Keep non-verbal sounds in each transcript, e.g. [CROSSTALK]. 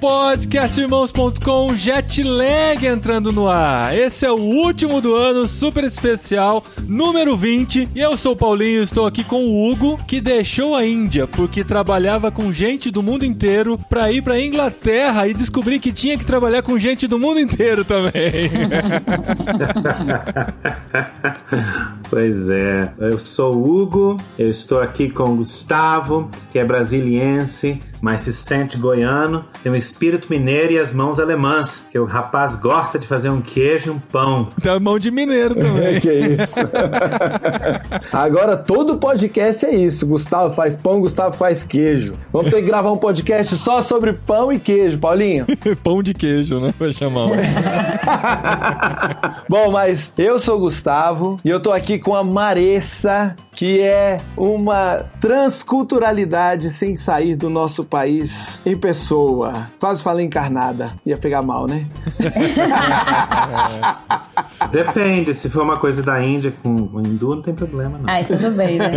podcastirmãos.com Jetlag entrando no ar. Esse é o último do ano, super especial, número 20. E eu sou o Paulinho, estou aqui com o Hugo, que deixou a Índia porque trabalhava com gente do mundo inteiro para ir para Inglaterra e descobrir que tinha que trabalhar com gente do mundo inteiro também. [LAUGHS] pois é, eu sou o Hugo, eu estou aqui com o Gustavo, que é brasiliense mas se sente goiano, tem um espírito mineiro e as mãos alemãs, que o rapaz gosta de fazer um queijo e um pão. Tem a mão de mineiro [LAUGHS] também. que isso. [LAUGHS] Agora todo podcast é isso. Gustavo faz pão, Gustavo faz queijo. Vamos ter que gravar um podcast só sobre pão e queijo, Paulinho. [LAUGHS] pão de queijo, né? Vai chamar. Bom, mas eu sou o Gustavo e eu tô aqui com a Maressa, que é uma transculturalidade sem sair do nosso país em pessoa. Quase falei encarnada. Ia pegar mal, né? [LAUGHS] Depende, se for uma coisa da Índia com o hindu, não tem problema, não. Ai, tudo bem, né?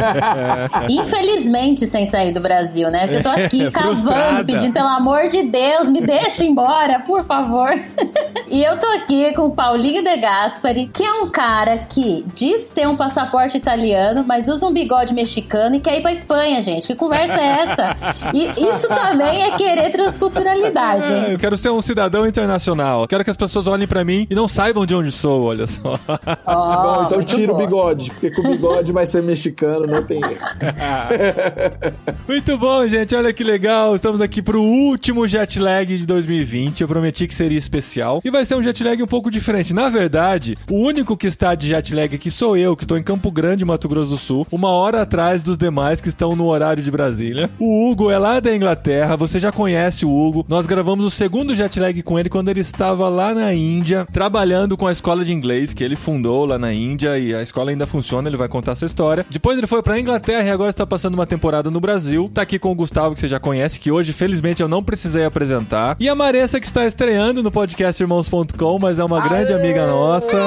[LAUGHS] Infelizmente, sem sair do Brasil, né? Porque eu tô aqui cavando, pedindo, pelo amor de Deus, me deixa embora, por favor. [LAUGHS] e eu tô aqui com o Paulinho De Gaspari, que é um cara que diz ter um passaporte italiano, mas usa um bigode mexicano e quer ir pra Espanha, gente. Que conversa é essa? E isso também é querer transculturalidade, hein? É, eu quero ser um cidadão internacional. Quero que as pessoas olhem para mim e não saibam de onde sou, olha só. Oh, [LAUGHS] bom, então tira o bigode, porque com o bigode vai ser mexicano, não tem. [LAUGHS] Muito bom, gente. Olha que legal. Estamos aqui pro último jet lag de 2020. Eu prometi que seria especial. E vai ser um jet lag um pouco diferente. Na verdade, o único que está de jet lag aqui sou eu, que estou em Campo Grande, Mato Grosso do Sul, uma hora atrás dos demais que estão no horário de Brasília. O Hugo é lá da Inglaterra. Você já conhece o Hugo. Nós gravamos o segundo jet lag com ele quando ele estava lá na Índia, trabalhando com a escola de inglês que ele fundou lá na Índia e a escola ainda funciona, ele vai contar essa história. Depois ele foi pra Inglaterra e agora está passando uma temporada no Brasil. Tá aqui com o Gustavo, que você já conhece, que hoje, felizmente, eu não precisei apresentar. E a Maressa, que está estreando no podcast Irmãos.com, mas é uma Aê! grande amiga nossa.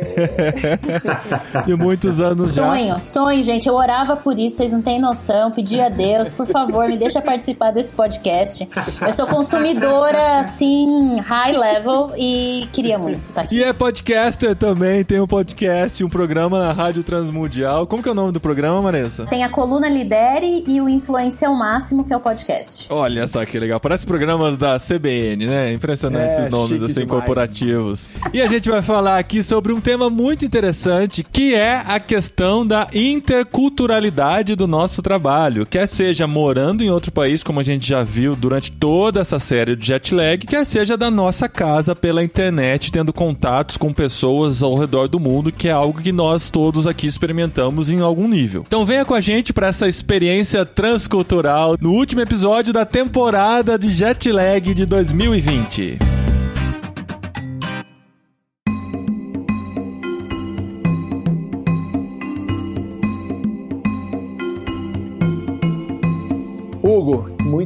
[LAUGHS] e muitos anos sonho, já. Sonho, sonho, gente. Eu orava por isso, vocês não têm noção. Pedi a Deus, por favor, me deixa participar desse podcast. Eu sou consumidora, assim, high level e queria muito estar aqui. E é podcaster também, tem um podcast, um programa na Rádio Transmundial. Como que é o nome do programa, Maressa? Tem a Coluna Lidere e o Influência ao Máximo, que é o podcast. Olha só que legal. Parece programas da CBN, né? Impressionantes é, nomes assim, demais. corporativos. E a gente vai falar aqui sobre um tema muito interessante, que é a questão da interculturalidade do nosso trabalho. Quer seja morando em outro país, como a gente já viu durante toda essa série de jet lag, quer seja da nossa casa pela internet, tendo contatos com pessoas ao redor do mundo, que é algo que nós todos aqui experimentamos em algum nível. Então venha com a gente para essa experiência transcultural no último episódio da temporada de jet lag de 2020.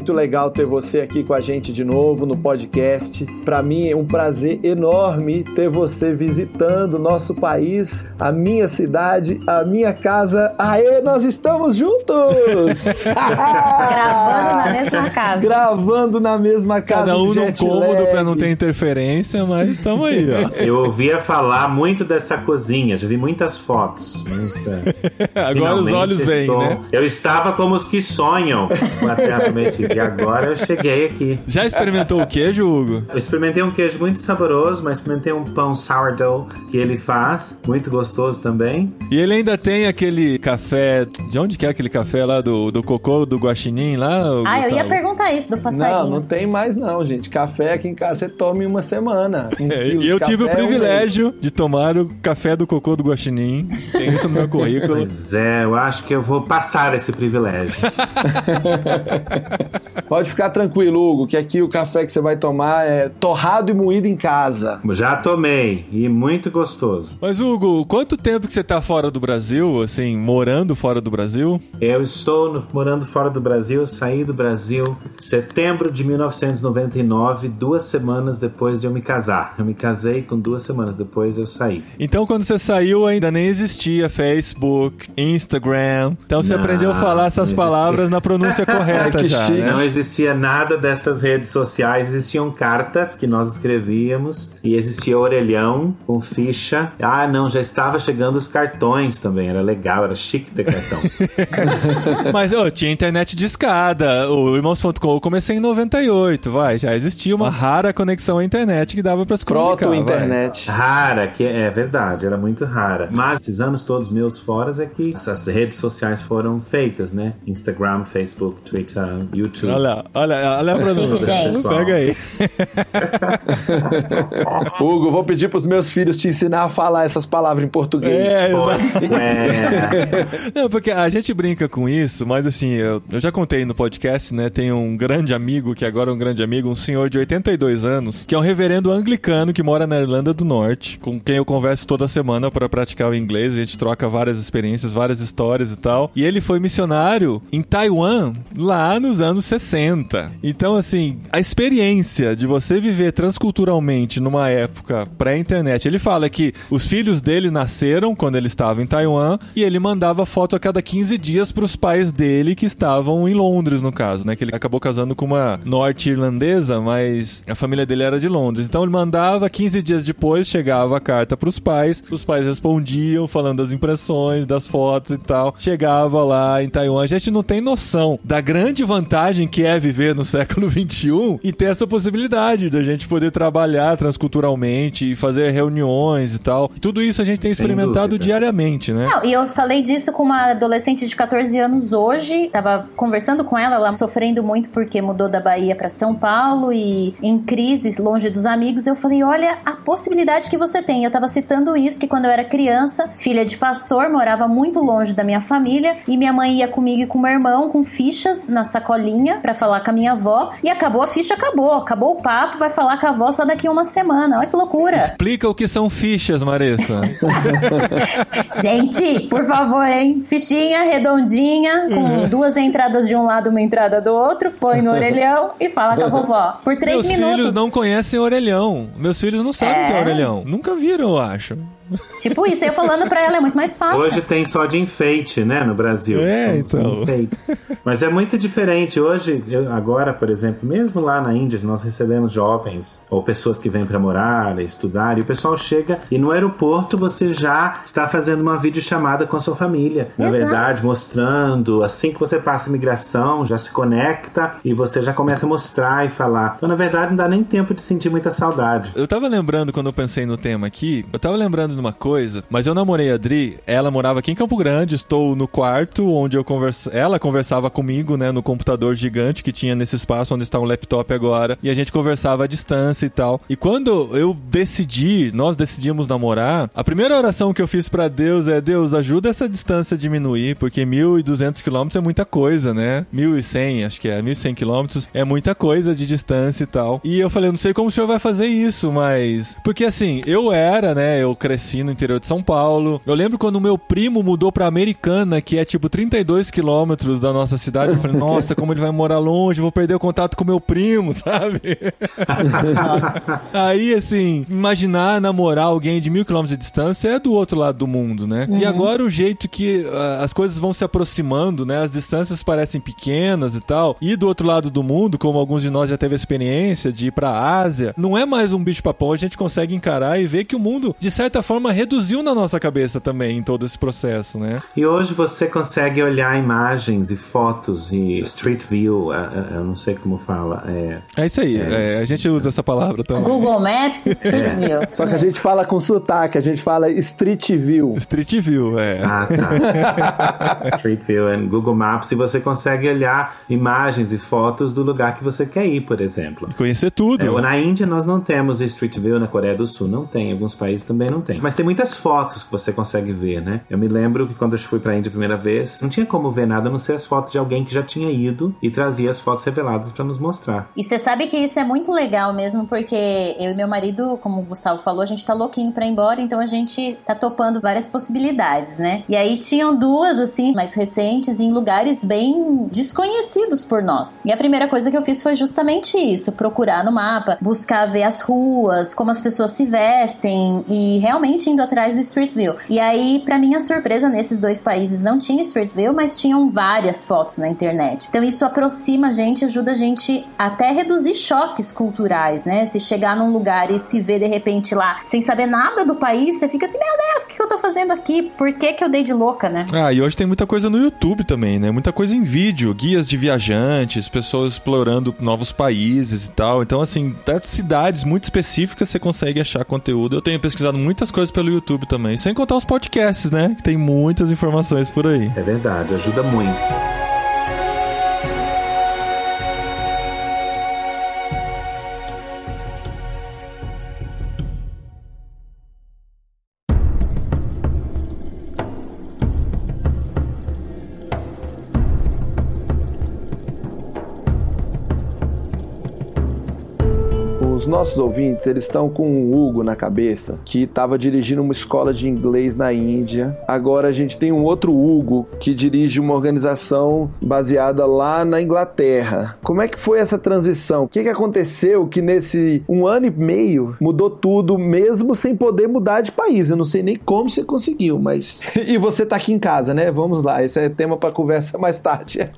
Muito legal ter você aqui com a gente de novo no podcast. Para mim é um prazer enorme ter você visitando o nosso país, a minha cidade, a minha casa. Aê, nós estamos juntos! [LAUGHS] Gravando na mesma casa. Gravando na mesma casa. Cada um num cômodo para não ter interferência, mas estamos aí, ó. [LAUGHS] Eu ouvia falar muito dessa cozinha, já vi muitas fotos. Mas, [LAUGHS] é, Agora os olhos vêm, né? Eu estava como os que sonham com a terra e agora eu cheguei aqui. Já experimentou o queijo, Hugo? Eu experimentei um queijo muito saboroso, mas experimentei um pão sourdough que ele faz, muito gostoso também. E ele ainda tem aquele café. De onde que é aquele café lá do, do cocô, do guaxinim lá? Ah, Gustavo? eu ia perguntar isso do passarinho. Não, não tem mais não, gente. Café aqui em casa você toma em uma semana. [LAUGHS] Um é, e eu tive o privilégio um de tomar o café do cocô do guaxinim. Tem isso no meu currículo. Pois é, eu acho que eu vou passar esse privilégio. [LAUGHS] Pode ficar tranquilo, Hugo, que aqui o café que você vai tomar é torrado e moído em casa. Já tomei e muito gostoso. Mas, Hugo, quanto tempo que você tá fora do Brasil, assim, morando fora do Brasil? Eu estou no, morando fora do Brasil, saí do Brasil setembro de 1999, duas semanas depois de eu me casar. Eu me casei com duas semanas depois eu saí. Então, quando você saiu, ainda nem existia Facebook, Instagram. Então, você Não, aprendeu a falar essas palavras na pronúncia [LAUGHS] correta Que já, chique. né? Não existia nada dessas redes sociais, existiam cartas que nós escrevíamos e existia orelhão com ficha. Ah, não, já estava chegando os cartões também, era legal, era chique ter cartão. [LAUGHS] Mas, ô, tinha internet de escada. O Irmãos.com eu comecei em 98, vai. Já existia uma rara conexão à internet que dava pra se comunicar, vai. Proto-internet. rara, que é verdade, era muito rara. Mas esses anos todos meus fora é que essas redes sociais foram feitas, né? Instagram, Facebook, Twitter, YouTube. Olha, olha, olha a pronúncia. gente. Pega aí. [LAUGHS] Hugo, vou pedir pros meus filhos te ensinar a falar essas palavras em português. É, exato. é. [LAUGHS] Não, porque a gente brinca com isso, mas assim, eu, eu já contei no podcast, né? Tem um grande amigo, que agora é um grande amigo, um senhor de 82 anos, que é um reverendo anglicano que mora na Irlanda do Norte, com quem eu converso toda semana para praticar o inglês. A gente troca várias experiências, várias histórias e tal. E ele foi missionário em Taiwan lá nos anos 60. Então, assim, a experiência de você viver transculturalmente numa época pré-internet, ele fala que os filhos dele nasceram quando ele estava em Taiwan e ele mandava foto a cada 15 dias para os pais dele que estavam em Londres, no caso, né? Que ele acabou casando com uma norte-irlandesa, mas a família dele era de Londres. Então ele mandava 15 dias depois, chegava a carta para os pais, os pais respondiam falando das impressões, das fotos e tal. Chegava lá em Taiwan. A gente não tem noção da grande vantagem que é viver no século 21 e ter essa possibilidade da gente poder trabalhar transculturalmente e fazer reuniões e tal. Tudo isso a gente tem Sem experimentado dúvida. diariamente, né? Não, e eu falei disso com uma adolescente de 14 anos hoje. Tava conversando com ela, ela sofrendo muito porque mudou da Bahia pra São Paulo e em crises, longe dos amigos. Eu falei: olha a possibilidade que você tem. Eu tava citando isso, que quando eu era criança, filha de pastor, morava muito longe da minha família e minha mãe ia comigo e com meu irmão com fichas na sacolinha pra falar com a minha avó. E acabou a ficha, acabou. Acabou o papo, vai falar com a avó só daqui a uma semana. Olha que loucura. Explica o que são fichas, Marissa. [LAUGHS] Gente, por favor, hein? Fichinha redondinha, com Uhum. duas entradas de um lado, uma entrada do outro, põe no orelhão e fala com a vovó. Por três Meus minutos. filhos não conhecem orelhão. Meus filhos não sabem o que é É? orelhão. Nunca viram, eu acho. Tipo isso, eu falando pra ela é muito mais fácil. Hoje tem só de enfeite, né, no Brasil. É, São- então. enfeites. Mas é muito diferente. Hoje, eu- agora, por exemplo, mesmo lá na Índia, nós recebemos jovens ou pessoas que vêm para morar, estudar, e o pessoal chega e no aeroporto você já está fazendo uma videochamada com a sua família. Na Exato. verdade, mostrando, assim que você passa a imigração, já se conecta e você já começa a mostrar e falar. Então, na verdade, não dá nem tempo de sentir muita saudade. Eu tava lembrando quando eu pensei no tema aqui, eu tava lembrando de uma coisa, mas eu namorei a Dri, ela morava aqui em Campo Grande, estou no quarto onde eu conversa, ela conversava comigo, né, no computador gigante que tinha nesse espaço onde está o laptop agora, e a gente conversava à distância e tal. E quando eu decidi, nós decidimos namorar, a primeira oração que eu fiz pra Deus é: Deus, ajuda essa distância a diminuir, porque 1.200 quilômetros é muita coisa, né? 1.100, acho que é, 1.100 quilômetros é muita coisa de distância e tal. E eu falei, não sei como o senhor vai fazer isso, mas. Porque assim, eu era, né? Eu cresci no interior de São Paulo. Eu lembro quando o meu primo mudou pra Americana, que é tipo 32 quilômetros da nossa cidade. Eu falei, nossa, como ele vai morar longe, vou perder o contato com meu primo, [LAUGHS] sabe? Aí, assim, imaginar namorar alguém de mil quilômetros de distância é do outro lado do mundo, né? E agora o jeito que ah, as coisas vão se aproximando, né? As distâncias parecem pequenas e tal. E do outro lado do mundo, como alguns de nós já teve a experiência de ir pra Ásia, não é mais um bicho papão, a gente consegue encarar e ver que o mundo, de certa forma, reduziu na nossa cabeça também em todo esse processo, né? E hoje você consegue olhar imagens e fotos e street view, eu não sei como fala. É, É isso aí, é, a gente usa essa palavra também. Google Maps, Street View. Só que a gente fala com sotaque, a gente fala Street View. Street View, é. Ah, tá. [LAUGHS] Street View and Google Maps e você consegue olhar imagens e fotos do lugar que você quer ir, por exemplo. Conhecer tudo. É, na Índia nós não temos Street View, na Coreia do Sul não tem, em alguns países também não tem. Mas tem muitas fotos que você consegue ver, né? Eu me lembro que quando eu fui pra Índia a primeira vez, não tinha como ver nada a não ser as fotos de alguém que já tinha ido e trazia as fotos reveladas para nos mostrar. E você sabe que isso é muito legal mesmo, porque eu e meu marido, como o Gustavo falou, a gente tá louquinho pra ir embora, então a gente tá topando várias possibilidades, né? E aí tinham duas, assim, mais recentes, em lugares bem desconhecidos por nós. E a primeira coisa que eu fiz foi justamente isso: procurar no mapa, buscar ver as ruas, como as pessoas se vestem e realmente indo atrás do Street View. E aí, para minha surpresa, nesses dois países não tinha Street View, mas tinham várias fotos na internet. Então isso aproxima a gente, ajuda a gente até reduzir choques culturais, né? Se chegar num lugar e se ver de repente lá sem saber nada do país, você fica assim, meu Deus, o que, eu tô fazendo aqui? Por que, que eu dei de louca, né? Ah, e hoje tem muita coisa no YouTube também, né? Muita coisa em vídeo, guias de viajantes, pessoas explorando novos países e tal. Então, assim, cidades muito específicas você consegue achar conteúdo. Eu tenho pesquisado muitas coisas pelo YouTube também, sem contar os podcasts, né? Que tem muitas informações por aí. É verdade, ajuda muito. Nossos ouvintes, eles estão com o Hugo na cabeça, que estava dirigindo uma escola de inglês na Índia. Agora a gente tem um outro Hugo que dirige uma organização baseada lá na Inglaterra. Como é que foi essa transição? O que, que aconteceu que nesse um ano e meio mudou tudo, mesmo sem poder mudar de país? Eu não sei nem como você conseguiu, mas. [LAUGHS] e você tá aqui em casa, né? Vamos lá, esse é tema para conversa mais tarde.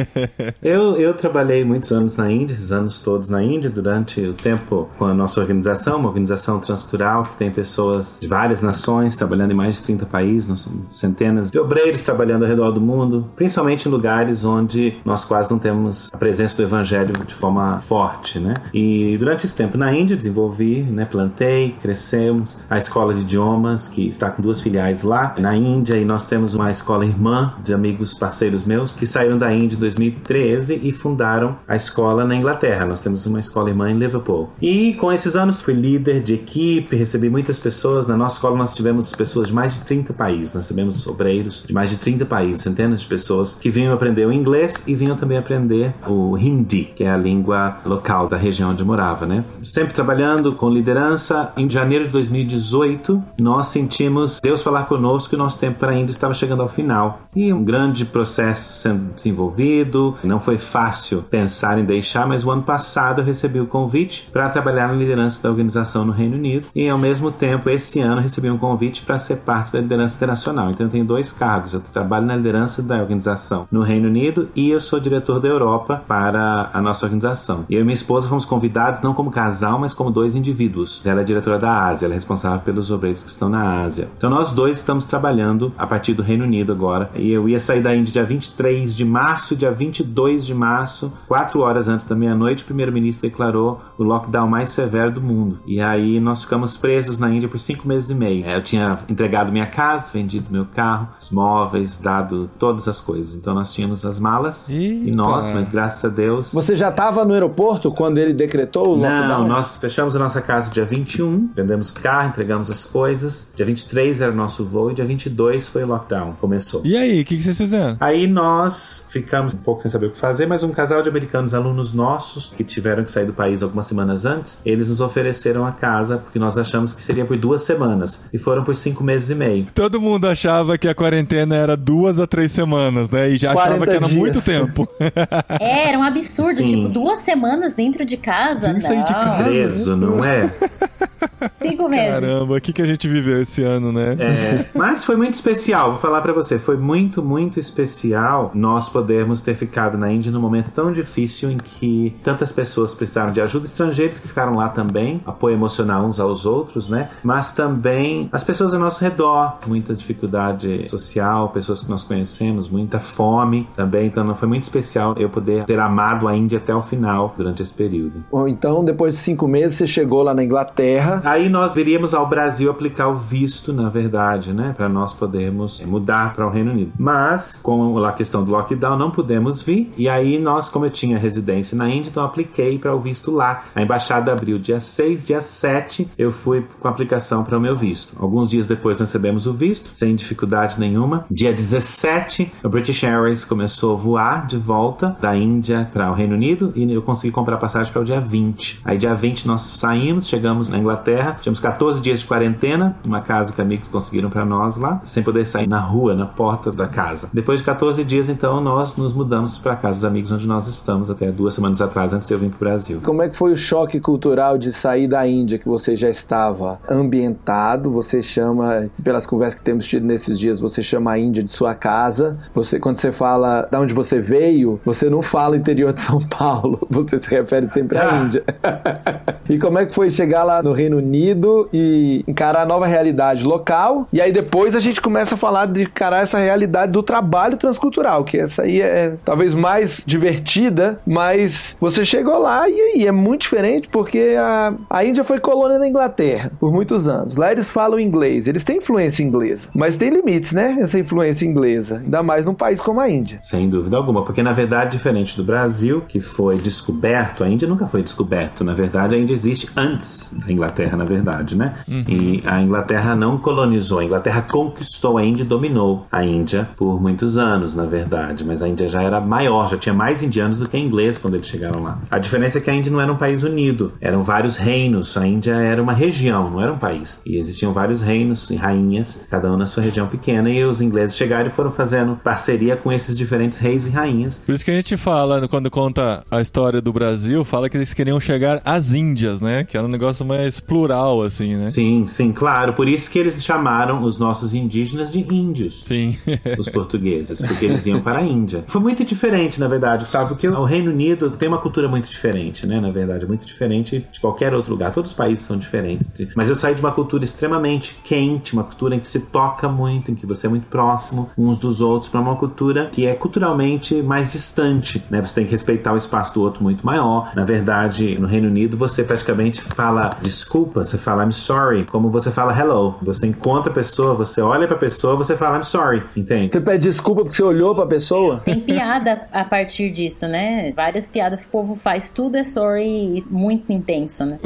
[LAUGHS] eu, eu trabalhei muitos anos na Índia, esses anos todos na Índia, durante o tempo com a nossa organização, uma organização transcultural que tem pessoas de várias nações trabalhando em mais de 30 países, nós somos centenas de obreiros trabalhando ao redor do mundo, principalmente em lugares onde nós quase não temos a presença do evangelho de forma forte, né? E durante esse tempo na Índia desenvolvi, né, plantei, crescemos a escola de idiomas que está com duas filiais lá na Índia e nós temos uma escola irmã de amigos parceiros meus que saíram da Índia em 2013 e fundaram a escola na Inglaterra. Nós temos uma escola irmã em Liverpool. E e com esses anos fui líder de equipe, recebi muitas pessoas. Na nossa escola nós tivemos pessoas de mais de 30 países. Nós recebemos obreiros de mais de 30 países, centenas de pessoas que vinham aprender o inglês e vinham também aprender o hindi, que é a língua local da região onde eu morava, né? Sempre trabalhando com liderança. Em janeiro de 2018, nós sentimos Deus falar conosco o nosso tempo para a Índia estava chegando ao final. E um grande processo sendo desenvolvido. Não foi fácil pensar em deixar, mas o ano passado eu recebi o convite para trabalhar na liderança da organização no Reino Unido e, ao mesmo tempo, esse ano recebi um convite para ser parte da liderança internacional. Então, eu tenho dois cargos. Eu trabalho na liderança da organização no Reino Unido e eu sou diretor da Europa para a nossa organização. Eu e minha esposa fomos convidados não como casal, mas como dois indivíduos. Ela é diretora da Ásia, ela é responsável pelos obreiros que estão na Ásia. Então, nós dois estamos trabalhando a partir do Reino Unido agora. E eu ia sair da Índia dia 23 de março, dia 22 de março, quatro horas antes da meia-noite, o primeiro-ministro declarou o lockdown mais severo do mundo. E aí nós ficamos presos na Índia por cinco meses e meio. Eu tinha entregado minha casa, vendido meu carro, os móveis, dado todas as coisas. Então nós tínhamos as malas Eita. e nós, mas graças a Deus. Você já estava no aeroporto quando ele decretou o lockdown? Não, nós fechamos a nossa casa dia 21, vendemos carro, entregamos as coisas. Dia 23 era o nosso voo e dia 22 foi o lockdown, começou. E aí, o que, que vocês fizeram? Aí nós ficamos um pouco sem saber o que fazer, mas um casal de americanos, alunos nossos, que tiveram que sair do país algumas semanas antes, eles nos ofereceram a casa porque nós achamos que seria por duas semanas e foram por cinco meses e meio. Todo mundo achava que a quarentena era duas a três semanas, né? E já achava que era dias. muito tempo. [LAUGHS] É, era um absurdo, Sim. tipo, duas semanas dentro de casa. Sem sair de casa. Preso, não é? [LAUGHS] Cinco meses. Caramba, o que, que a gente viveu esse ano, né? É, mas foi muito especial, vou falar para você, foi muito, muito especial nós podermos ter ficado na Índia num momento tão difícil em que tantas pessoas precisaram de ajuda, estrangeiros que ficaram lá também, apoio emocional uns aos outros, né? Mas também as pessoas ao nosso redor, muita dificuldade social, pessoas que nós conhecemos, muita fome também. Então não foi muito especial eu poder ter amado a Índia até o final durante esse período. Bom, então depois de cinco meses você chegou lá na Inglaterra. Aí nós viríamos ao Brasil aplicar o visto, na verdade, né? Para nós podermos mudar para o Reino Unido. Mas, com a questão do lockdown, não pudemos vir. E aí nós, como eu tinha residência na Índia, então apliquei para o visto lá. A embaixada abriu dia 6, dia 7, eu fui com a aplicação para o meu visto. Alguns dias depois nós recebemos o visto, sem dificuldade nenhuma. Dia 17, a British Airways começou a voar de volta da Índia para o Reino Unido e eu consegui comprar passagem para o dia 20. Aí dia 20 nós saímos, chegamos na Inglaterra, tivemos 14 dias de quarentena, uma casa que amigos conseguiram para nós lá, sem poder sair na rua, na porta da casa. Depois de 14 dias, então, nós nos mudamos para casa dos amigos onde nós estamos até duas semanas atrás, antes de eu vir para o Brasil. Como é que foi o choque cultural de sair da Índia, que você já estava ambientado, você chama, pelas conversas que temos tido nesses dias, você chama a Índia de sua casa. Você, quando você fala de onde você veio, você não fala interior de São Paulo, [LAUGHS] você se refere sempre à ah. Índia. [LAUGHS] e como é que foi chegar lá no Reino Unido e encarar a nova realidade local? E aí depois a gente começa a falar de encarar essa realidade do trabalho transcultural, que essa aí é talvez mais divertida, mas você chegou lá e aí é muito diferente porque a, a Índia foi colônia da Inglaterra por muitos anos. Lá eles falam inglês, eles têm influência inglesa, mas tem limites, né? Essa influência inglesa, ainda mais num país como a Índia. Sem dúvida alguma, porque na verdade, diferente do Brasil, que foi descoberto, a Índia nunca foi descoberto. Na verdade, a Índia existe antes da Inglaterra, na verdade, né? Uhum. E a Inglaterra não colonizou, a Inglaterra conquistou a Índia e dominou a Índia por muitos anos, na verdade. Mas a Índia já era maior, já tinha mais indianos do que ingleses quando eles chegaram lá. A diferença é que a Índia não era um país unido, eram vários reinos. A Índia era uma região, não era um país. E existiam vários reinos e rainhas, cada um na sua região pequena. E os ingleses chegaram e foram fazendo parceria com esses diferentes reis e rainhas. Por isso que a gente fala, quando conta a história do Brasil, fala que eles queriam chegar às Índias, né? Que era um negócio mais plural, assim, né? Sim, sim, claro. Por isso que eles chamaram os nossos indígenas de índios. Sim. os portugueses, porque eles iam para a Índia. Foi muito diferente, na verdade, Gustavo, porque o Reino Unido tem uma cultura muito diferente, né? Na verdade, muito diferente de qualquer outro lugar. Todos os países são diferentes. Mas eu saí de uma cultura extremamente quente, uma cultura em que se toca muito, em que você é muito próximo uns dos outros, para uma cultura que é culturalmente mais distante, né? Você tem que respeitar o espaço do outro muito maior. Na verdade, no Reino Unido, você praticamente fala desculpa, você fala I'm sorry, como você fala hello. Você encontra a pessoa, você olha para a pessoa, você fala I'm sorry, entende? Você pede desculpa porque você olhou para a pessoa? Tem piada a partir disso, né? Várias piadas que o povo faz, tudo é sorry muito intenso, né?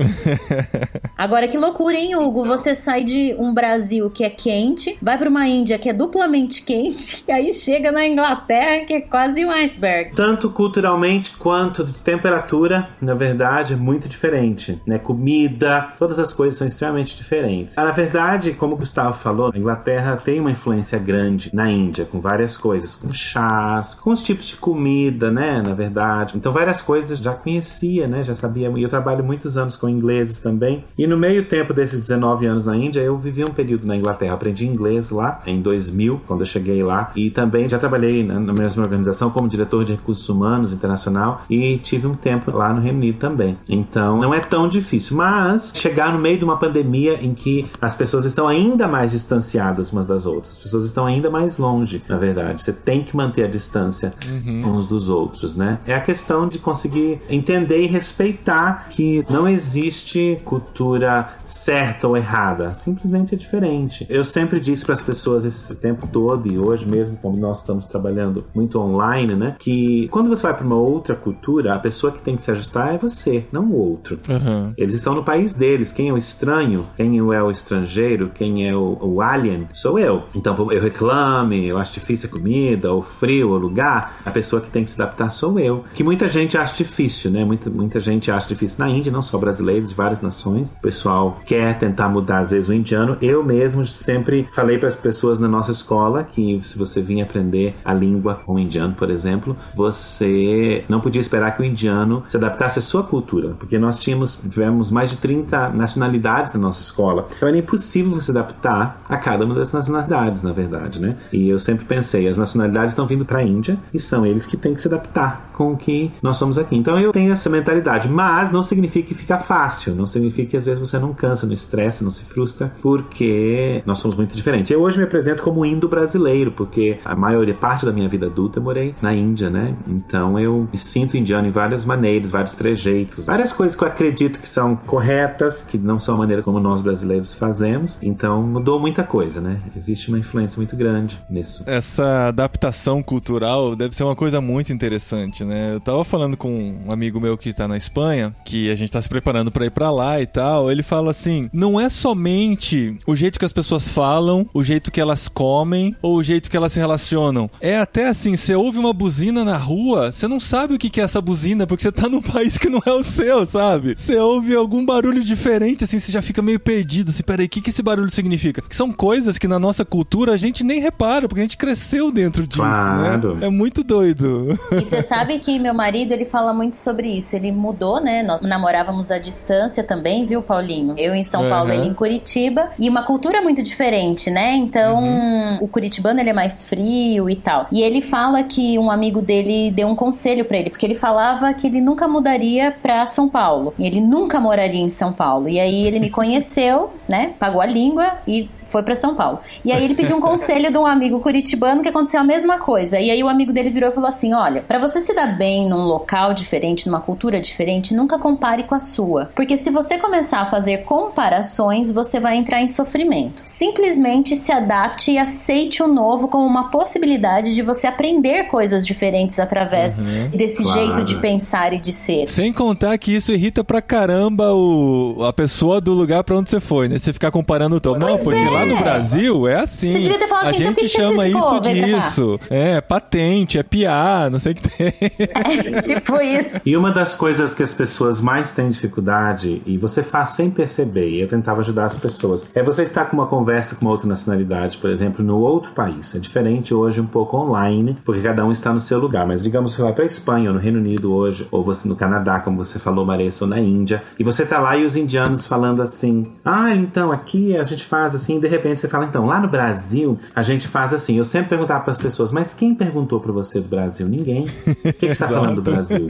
[LAUGHS] Agora, que loucura, hein, Hugo? Você sai de um Brasil que é quente, vai para uma Índia que é duplamente quente, [LAUGHS] e aí chega na Inglaterra que é quase um iceberg. Tanto culturalmente quanto de temperatura, na verdade, é muito diferente, né? Comida, todas as coisas são extremamente diferentes. Na verdade, como o Gustavo falou, a Inglaterra tem uma influência grande na Índia, com várias coisas, com chás, com os tipos de comida, né? Na verdade. Então, várias coisas já conhecia, né? Já sabia. E eu trabalho muitos anos com ingleses também. E no meio tempo desses 19 anos na Índia, eu vivi um período na Inglaterra. Aprendi inglês lá em 2000, quando eu cheguei lá. E também já trabalhei na mesma organização como diretor de recursos humanos internacional e tive um tempo lá no Reino Unido também. Então, não é tão difícil. Mas chegar no meio de uma pandemia em que as pessoas estão ainda mais distanciadas umas das outras, as pessoas estão ainda mais longe, na verdade. Você tem que manter a distância uhum. uns dos outros, né? É a questão de conseguir entender e respeitar que não existe cultura certa ou errada, simplesmente é diferente. Eu sempre disse para as pessoas esse tempo todo e hoje mesmo, como nós estamos trabalhando muito online, né, que quando você vai para uma outra cultura, a pessoa que tem que se ajustar é você, não o outro. Uhum. Eles estão no país deles. Quem é o estranho, quem é o estrangeiro, quem é o, o alien, sou eu. Então eu reclame, eu acho difícil a comida, o frio, o lugar. A pessoa que tem que se adaptar sou eu. Que muita gente acha difícil, né? Muita, muita gente acha difícil na Índia, não só brasileiros, várias nações. O pessoal quer tentar mudar, às vezes, o indiano. Eu mesmo sempre falei para as pessoas na nossa escola que se você vinha aprender a língua com o indiano, por exemplo, você não podia esperar que o indiano se adaptasse à sua cultura, porque nós tínhamos, tivemos mais de 30 nacionalidades na nossa escola. Então era impossível você adaptar a cada uma das nacionalidades, na verdade, né? E eu sempre pensei, as nacionalidades estão vindo para a Índia e são eles que têm que se adaptar com o que nós somos aqui. Então eu tenho essa mentalidade, mas não significa que fica fácil, não significa que às vezes você não cansa, não estressa, não se frustra, porque nós somos muito diferentes. Eu hoje me apresento como indo-brasileiro, porque a maioria, parte da minha vida adulta eu morei na Índia, né? Então eu me sinto indiano em várias maneiras, vários trejeitos, várias coisas que eu acredito que são corretas, que não são a maneira como nós brasileiros fazemos. Então mudou muita coisa, né? Existe uma influência muito grande nisso. Essa adaptação cultural deve ser uma coisa muito interessante, né? Eu tava falando com um amigo meu que tá na Espanha, que a gente tá se preparando para ir para lá e tal. Ele fala assim: não é somente o jeito que as pessoas falam, o jeito que elas comem ou o jeito que elas se relacionam. É até assim, você ouve uma buzina na rua, você não sabe o que é essa buzina porque você tá num [LAUGHS] país que não é o seu, sabe? Você ouve algum barulho diferente, assim, você já fica meio perdido. Assim, peraí, o que, que esse barulho significa? Que são coisas que na nossa cultura a gente nem repara, porque a gente cresceu dentro disso, né? claro. né? É muito doido. E você [LAUGHS] sabe que meu marido, ele fala muito sobre isso. Ele mudou, né? Nós namorávamos à distância também, viu, Paulinho? Eu em São uhum. Paulo, ele em Curitiba. E uma cultura muito diferente, né? Então, uhum. o curitibano, ele é mais frio e tal. E ele fala que um amigo dele deu um conselho para ele, porque ele falava que ele nunca mudaria pra São Paulo. Ele nunca moraria em São Paulo. E aí ele me conheceu, né? Pagou a língua e foi para São Paulo. E aí ele pediu um conselho de um amigo curitibano que aconteceu a mesma coisa. E aí o amigo dele virou e falou assim: "Olha, para você se dar bem num local diferente, numa cultura diferente, nunca compare com a sua, porque se você começar a fazer comparações, você vai entrar em sofrimento. Simplesmente se adapte e aceite o novo como uma possibilidade de você aprender coisas diferentes através uhum, desse claro. jeito de pensar e de ser. Sem contar que isso irrita pra caramba o, a pessoa do lugar para onde você foi, né? Você ficar comparando o tom. Não, porque é. lá no Brasil é assim. Você devia ter falado assim, a então gente então, chama isso disso. É, patente, é piar, não sei o que tem. É, tipo isso. E uma das coisas que as pessoas mais têm dificuldade, e você faz sem perceber, e eu tentava ajudar as pessoas, é você estar com uma conversa com uma outra nacionalidade, por exemplo, no outro país. É diferente hoje um pouco online, porque cada um está no seu lugar. Mas digamos que você vai para Espanha ou no Reino Unido hoje, ou você no Canadá, como você falou, Marissa, ou na Índia, e você tá lá e os indianos falando assim: ah, então aqui a gente faz assim, e de repente você fala, então, lá no Brasil a gente faz assim. Eu sempre perguntava para as pessoas, mas quem perguntou para você do Brasil? Ninguém. O que, está falando do Brasil?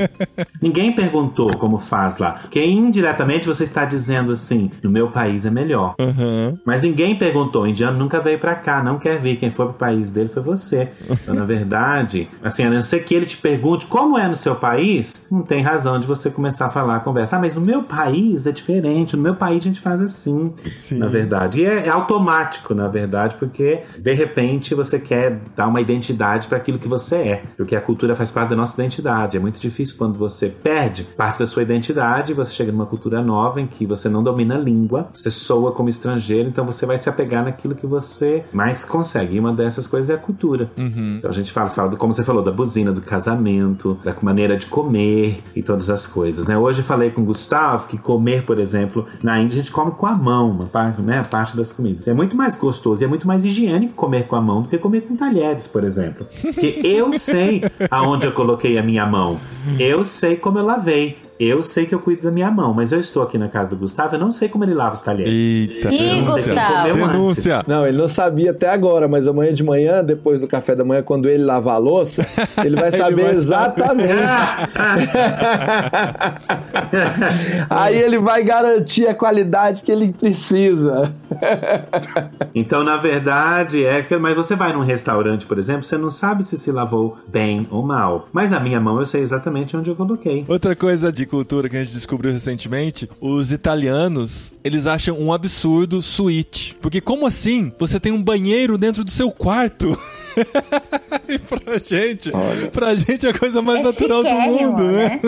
Ninguém perguntou como faz lá. Porque indiretamente você está dizendo assim: no meu país é melhor. Uhum. Mas ninguém perguntou. O indiano nunca veio para cá, não quer vir. Quem foi pro país dele foi você. Então, na verdade, assim, a não ser que ele te pergunte como é no seu país, não tem razão de você começar a falar, a conversa. Ah, mas no meu país é diferente. No meu país a gente faz assim. Sim. Na verdade. E é, é automático, na verdade, porque de repente você quer dar uma identidade para aquilo que você é. Porque a cultura faz parte da nossa identidade. É muito difícil quando você perde parte da sua identidade e você chega numa cultura nova em que você não domina a língua, você soa como estrangeiro, então você vai se apegar naquilo que você mais consegue. E uma dessas coisas é a cultura. Uhum. Então a gente fala, fala do, como você falou, da buzina, do casamento, da maneira de comer e todas as coisas. Né? Hoje falei com o Gustavo que comer, por exemplo, na Índia a gente come com a mão, uma parte, né, a parte das comidas. É muito mais gostoso e é muito mais higiênico comer com a mão do que comer com talheres, por exemplo. Porque eu sei aonde eu coloquei a minha mão. Eu sei como eu lavei. Eu sei que eu cuido da minha mão, mas eu estou aqui na casa do Gustavo, eu não sei como ele lava os talheres. Eita, Ih, Gustavo. Denúncia. Não, ele não sabia até agora, mas amanhã de manhã, depois do café da manhã, quando ele lavar a louça, [LAUGHS] ele vai saber ele vai exatamente. [LAUGHS] Aí ele vai garantir a qualidade que ele precisa. [LAUGHS] então, na verdade, é que. Mas você vai num restaurante, por exemplo, você não sabe se se lavou bem ou mal. Mas a minha mão eu sei exatamente onde eu coloquei. Outra coisa de cultura que a gente descobriu recentemente, os italianos, eles acham um absurdo suíte. Porque como assim? Você tem um banheiro dentro do seu quarto? [LAUGHS] e pra gente, Olha. pra gente é a coisa mais é natural do mundo, né? né?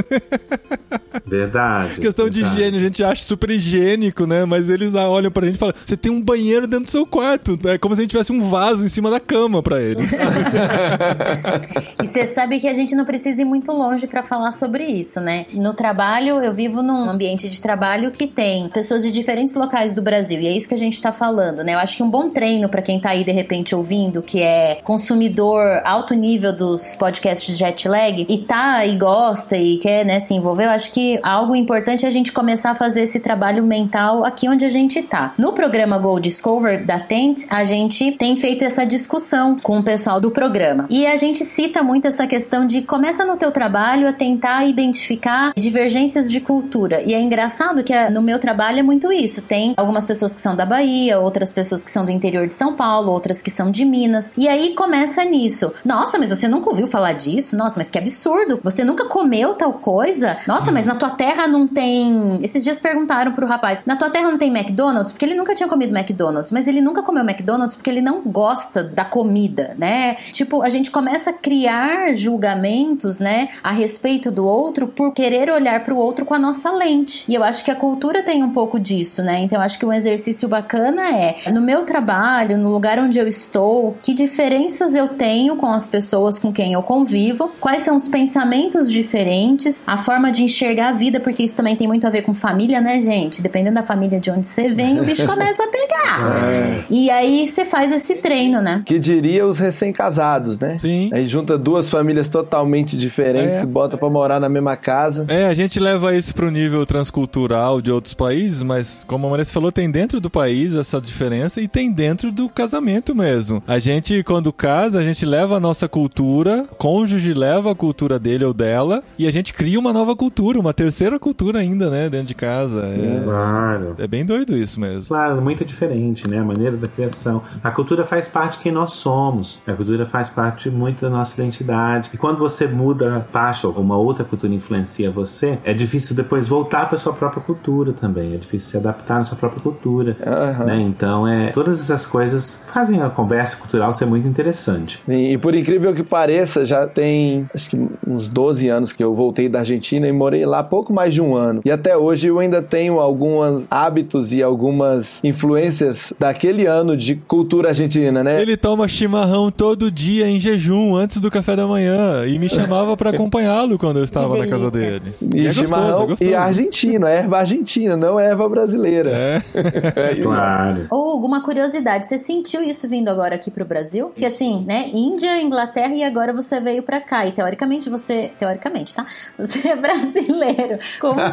Verdade. [LAUGHS] Questão verdade. de higiene, a gente acha super higiênico, né? Mas eles olham pra gente e falam: você tem um banheiro dentro do seu quarto. É como se a gente tivesse um vaso em cima da cama pra eles. [LAUGHS] e você sabe que a gente não precisa ir muito longe para falar sobre isso, né? No trabalho, eu vivo num ambiente de trabalho que tem pessoas de diferentes locais do Brasil. E é isso que a gente tá falando, né? Eu acho que um bom treino para quem tá aí de repente ouvindo, que é consumidor alto nível dos podcasts de jet lag e tá e gosta e quer, né, se envolver, eu acho que algo importante é a gente começar a fazer esse trabalho mental aqui onde a gente tá. No programa Go Discover da Tent, a gente tem feito essa discussão com o pessoal do programa. E a gente cita muito essa questão de começa no teu trabalho a tentar identificar divergências de cultura. E é engraçado que no meu trabalho é muito isso. Tem algumas pessoas que são da Bahia, outras pessoas que são do interior de São Paulo, outras que são de Minas. E aí começa nisso. Nossa, mas você nunca ouviu falar disso? Nossa, mas que absurdo. Você nunca comeu tal coisa? Nossa, mas na tua terra não tem. Esses dias perguntaram pro rapaz: na tua terra não tem McDonald's? Porque ele nunca tinha comido McDonald's, mas ele nunca comeu McDonald's porque ele não gosta da comida, né? Tipo, a gente começa a criar julgamentos, né, a respeito do outro por querer olhar para o outro com a nossa lente. E eu acho que a cultura tem um pouco disso, né? Então eu acho que um exercício bacana é, no meu trabalho, no lugar onde eu estou, que diferenças eu tenho com as pessoas com quem eu convivo, quais são os pensamentos diferentes, a forma de enxergar a vida, porque isso também tem muito a ver com família, né, gente? Dependendo da família de onde você vem, o bicho [LAUGHS] começa a pegar. É. E aí você faz esse treino, né? Que diria os recém-casados, né? Sim. Aí junta duas famílias totalmente diferentes, é. bota para morar na mesma casa. É, a gente leva isso pro nível transcultural de outros países, mas como a Marisa falou, tem dentro do país essa diferença e tem dentro do casamento mesmo. A gente, quando casa, a gente leva a nossa cultura, o cônjuge leva a cultura dele ou dela, e a gente cria uma nova cultura, uma terceira cultura ainda, né, dentro de casa. Sim, é, claro. É bem doido isso mesmo. Claro, muito diferente, né, a maneira da criação. A cultura faz parte de quem nós somos. A cultura faz parte muito da nossa identidade. E quando você muda parte ou uma outra cultura influencia você, é difícil depois voltar para sua própria cultura também. É difícil se adaptar na sua própria cultura. Uhum. Né? Então, é, todas essas coisas fazem a conversa cultural ser muito interessante. Sim, e por incrível que pareça, já tem acho que uns 12 anos que eu voltei da Argentina e morei lá pouco mais de um ano. E até hoje eu ainda tenho alguns hábitos e algumas influências daquele ano de cultura argentina, né? Ele toma chimarrão todo dia em jejum antes do café da manhã e me chamava para [LAUGHS] acompanhá-lo quando eu estava na casa dele. E, é chimarrão gostoso, é e argentino, é erva argentina, não é erva brasileira. É. [LAUGHS] é claro. Ou alguma curiosidade, você sentiu isso vindo agora aqui pro Brasil? Que assim, né, Índia, Inglaterra e agora você veio para cá e teoricamente você, teoricamente, tá? Você é brasileiro. Como que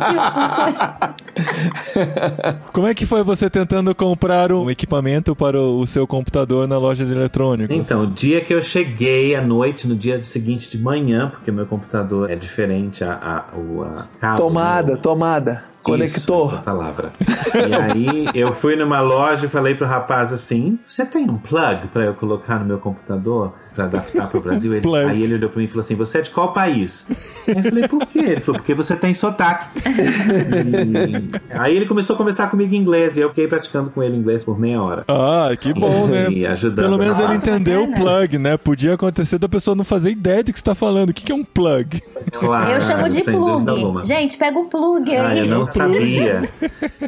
[LAUGHS] Como é que foi você tentando comprar um equipamento para o seu computador na loja de eletrônicos? Então, o dia que eu cheguei à noite, no dia seguinte de manhã, porque meu computador é diferente a, a, a Tomada, tomada. Conector. Isso, essa palavra. e aí eu fui numa loja e falei pro rapaz assim: Você tem um plug para eu colocar no meu computador? Para adaptar para o Brasil. Ele, aí ele olhou para mim e falou assim: Você é de qual país? Aí eu falei: Por quê? Ele falou: Porque você tem sotaque. E... Aí ele começou a conversar comigo em inglês e eu fiquei praticando com ele inglês por meia hora. Ah, que bom, né? e, né? Ajudando Pelo menos ele entendeu o plug, né? Podia acontecer da pessoa não fazer ideia do que você está falando. O que é um plug? Claro, eu chamo de plug. Gente, pega o plug aí. Ah, eu não sabia.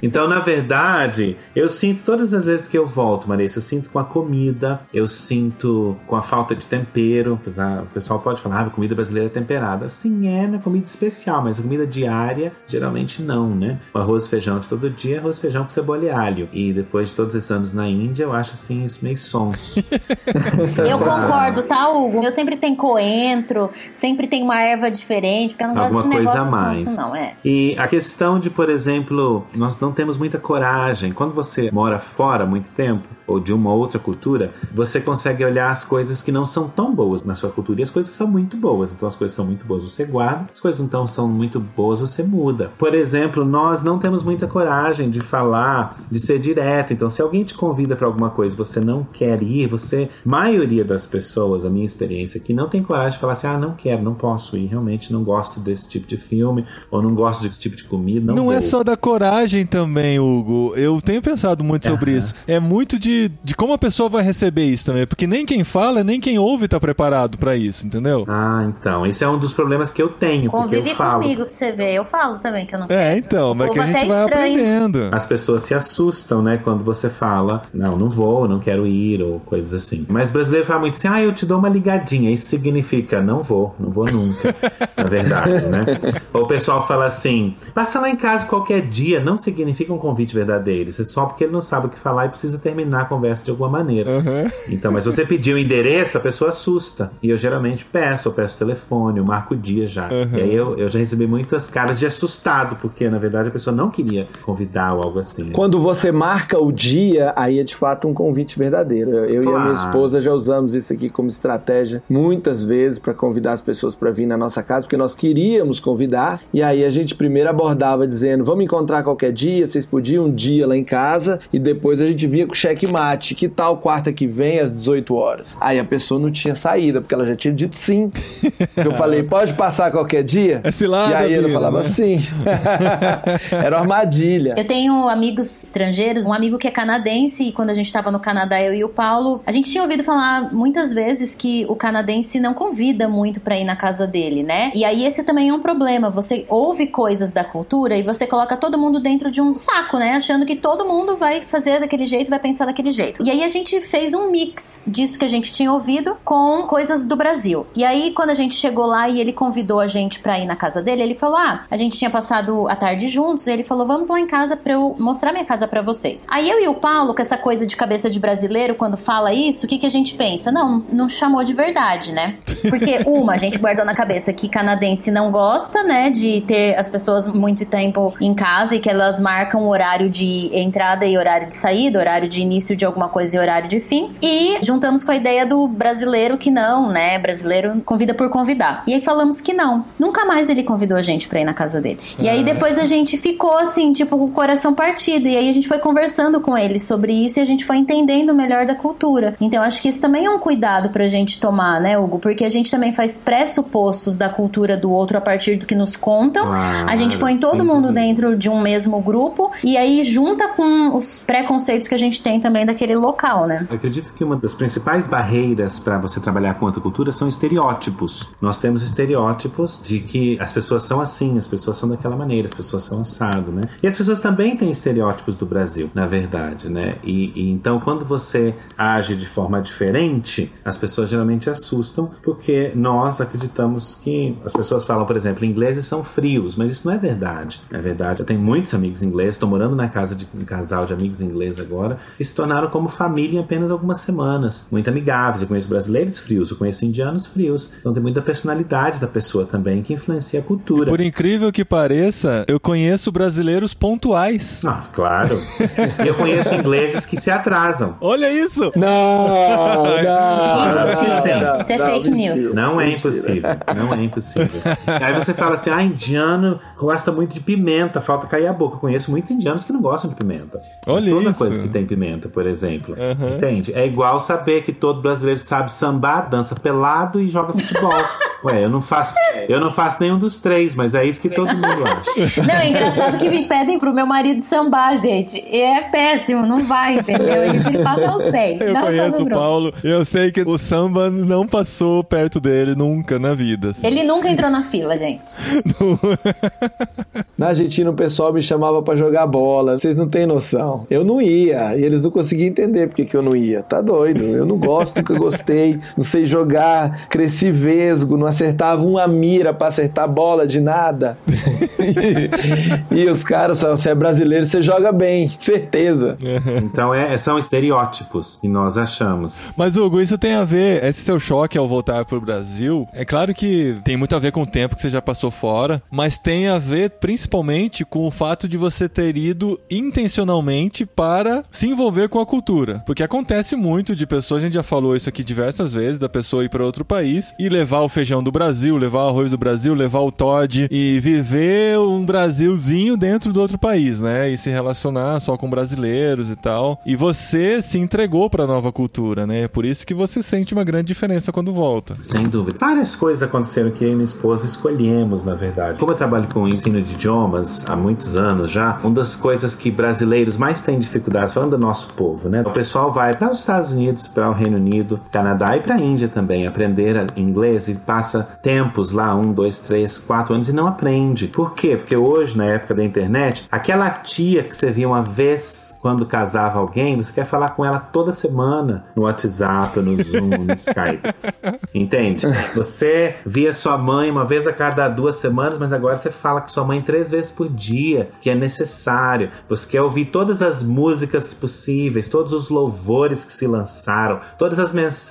Então, na verdade, eu sinto todas as vezes que eu volto, Marisa, eu sinto com a comida, eu sinto com a falta de tempero. O pessoal pode falar, ah, a comida brasileira é temperada. Sim, é na comida especial, mas a comida diária, geralmente não, né? O arroz e feijão de todo dia, arroz e feijão com cebola e alho. E depois de todos esses anos na Índia, eu acho assim, isso meio [LAUGHS] então, eu concordo, tá, Hugo? Eu sempre tenho coentro, sempre tem uma erva diferente, porque eu não Alguma gosto desse coisa negócio a mais. Sonso, não, é. E a questão de, por exemplo, nós não temos muita coragem. Quando você mora fora muito tempo, ou de uma outra cultura, você consegue olhar as coisas que não são tão boas na sua cultura e as coisas que são muito boas. Então, as coisas são muito boas, você guarda, as coisas então são muito boas, você muda. Por exemplo, nós não temos muita coragem de falar, de ser direto. Então, se alguém te convida para alguma coisa, você não quer ir, você, maioria das pessoas, a minha experiência aqui, não tem coragem de falar assim: ah, não quero, não posso ir, realmente não gosto desse tipo de filme, ou não gosto desse tipo de comida. Não, não é só da coragem também, Hugo. Eu tenho pensado muito sobre isso. É muito de de, como a pessoa vai receber isso também. Porque nem quem fala, nem quem ouve tá preparado para isso, entendeu? Ah, então. Esse é um dos problemas que eu tenho. Convive porque eu falo. comigo pra você ver. Eu falo também que eu não É, então, mas que a gente vai estranho. aprendendo. As pessoas se assustam, né, quando você fala, não, não vou, não quero ir, ou coisas assim. Mas brasileiro fala muito assim, ah, eu te dou uma ligadinha. Isso significa, não vou, não vou nunca. [LAUGHS] na verdade, né? Ou o pessoal fala assim, passa lá em casa qualquer dia, não significa um convite verdadeiro. Isso é só porque ele não sabe o que falar e precisa terminar a conversa de alguma maneira. Uhum. Então, mas se você pedir o endereço, pessoa assusta. E eu geralmente peço, eu peço telefone, eu marco o dia já. Uhum. E aí eu, eu já recebi muitas caras de assustado, porque na verdade a pessoa não queria convidar ou algo assim. Quando você marca o dia, aí é de fato um convite verdadeiro. Eu claro. e a minha esposa já usamos isso aqui como estratégia muitas vezes para convidar as pessoas para vir na nossa casa, porque nós queríamos convidar. E aí a gente primeiro abordava dizendo: vamos encontrar qualquer dia, vocês podiam um dia lá em casa. E depois a gente vinha com cheque mate. Que tal quarta que vem às 18 horas? Aí a pessoa não tinha saída, porque ela já tinha dito sim. eu [LAUGHS] falei: pode passar qualquer dia? É cilada, e aí ele falava né? sim. [LAUGHS] Era uma armadilha. Eu tenho amigos estrangeiros, um amigo que é canadense, e quando a gente estava no Canadá, eu e o Paulo, a gente tinha ouvido falar muitas vezes que o canadense não convida muito para ir na casa dele, né? E aí esse também é um problema. Você ouve coisas da cultura e você coloca todo mundo dentro de um saco, né? Achando que todo mundo vai fazer daquele jeito, vai pensar daquele jeito. E aí a gente fez um mix disso que a gente tinha ouvido com coisas do Brasil. E aí quando a gente chegou lá e ele convidou a gente para ir na casa dele, ele falou: "Ah, a gente tinha passado a tarde juntos". E ele falou: "Vamos lá em casa para eu mostrar minha casa para vocês". Aí eu e o Paulo, com essa coisa de cabeça de brasileiro, quando fala isso, o que que a gente pensa? Não, não chamou de verdade, né? Porque [LAUGHS] uma, a gente guardou na cabeça que canadense não gosta, né, de ter as pessoas muito tempo em casa e que elas marcam o horário de entrada e horário de saída, horário de início de alguma coisa e horário de fim. E juntamos com a ideia do brasileiro que não, né? Brasileiro convida por convidar. E aí falamos que não. Nunca mais ele convidou a gente pra ir na casa dele. E aí ah. depois a gente ficou assim, tipo, com o coração partido. E aí a gente foi conversando com ele sobre isso e a gente foi entendendo melhor da cultura. Então acho que isso também é um cuidado pra gente tomar, né, Hugo? Porque a gente também faz pressupostos da cultura do outro a partir do que nos contam. Ah, a gente põe todo mundo dentro de um mesmo grupo e aí junta com os preconceitos que a gente tem também daquele local, né? Eu acredito que uma das principais barreiras para você trabalhar com outra cultura são estereótipos. Nós temos estereótipos de que as pessoas são assim, as pessoas são daquela maneira, as pessoas são assado, né? E as pessoas também têm estereótipos do Brasil, na verdade, né? E, e então quando você age de forma diferente, as pessoas geralmente assustam porque nós acreditamos que as pessoas falam, por exemplo, ingleses são frios, mas isso não é verdade. É verdade. Eu tenho muitos amigos ingleses, estou morando na casa de um casal de amigos ingleses agora, e se tornaram como família em apenas algumas semanas. Muito amigáveis. Eu conheço brasileiros frios, eu conheço indianos frios. Então tem muita personalidade da pessoa também que influencia a cultura. Por incrível que pareça, eu conheço brasileiros pontuais. Ah, claro. e eu conheço ingleses que se atrasam. Olha isso! Não! não, não, Isso é fake news. Não é impossível. Não é impossível. Aí você fala assim: ah, indiano gosta muito de pimenta, falta cair a boca. Eu conheço muitos indianos que não gostam de pimenta. Olha Toda isso. coisa que tem pimenta, por exemplo. Uhum. Entende? É igual saber que todo brasileiro sabe sambar, dança pelado e joga futebol. [LAUGHS] Ué, eu não faço, eu não faço nenhum dos três, mas é isso que todo mundo acha. Não, é engraçado que me pedem pro meu marido sambar, gente. E é péssimo, não vai, entendeu? Ele fala, não sei. Eu não conheço o Paulo, eu sei que o samba não passou perto dele nunca na vida. Assim. Ele nunca entrou na fila, gente. [LAUGHS] na Argentina o pessoal me chamava para jogar bola, vocês não têm noção. Eu não ia, e eles não conseguiam entender porque que eu não ia. Tá doido, eu não gosto, nunca gostei, não sei jogar, cresci vesgo, não acertava uma mira para acertar bola de nada. e, [LAUGHS] e, os caras, você é brasileiro, você joga bem, certeza. [LAUGHS] Então é, são estereótipos que nós achamos. Mas Hugo, isso tem a ver, esse seu choque ao voltar pro Brasil, é claro que tem muito a ver com o tempo que você já passou fora, mas tem a ver principalmente com o fato de você ter ido intencionalmente para se envolver com a cultura. Porque acontece muito de pessoas, a gente já falou isso aqui diversas vezes, da pessoa ir para outro país e levar o feijão do Brasil, levar o arroz do Brasil, levar o Todd e viver um Brasilzinho dentro do outro país, né? E se relacionar só com brasileiros e tal. E você se entregou para a nova cultura, né? É por isso que você sente uma grande diferença quando volta. Sem dúvida. Várias coisas aconteceram que eu e minha esposa escolhemos, na verdade. Como eu trabalho com ensino de idiomas há muitos anos já, uma das coisas que brasileiros mais têm dificuldades, falando do nosso povo, né? O pessoal vai para os Estados Unidos, para o Reino Unido, Canadá e para a Índia também aprender inglês e passa tempos lá, um, dois, três, quatro anos e não aprende. Por quê? Porque hoje, na época da internet, aquela tia que você via uma vez quando casava alguém, você quer falar com ela toda semana no WhatsApp, no Zoom, no [LAUGHS] Skype. Entende? Você via sua mãe uma vez a cada duas semanas, mas agora você fala com sua mãe três vezes por dia, que é necessário. Você quer ouvir todas as músicas possíveis, todos os louvores que se lançaram, todas as mensagens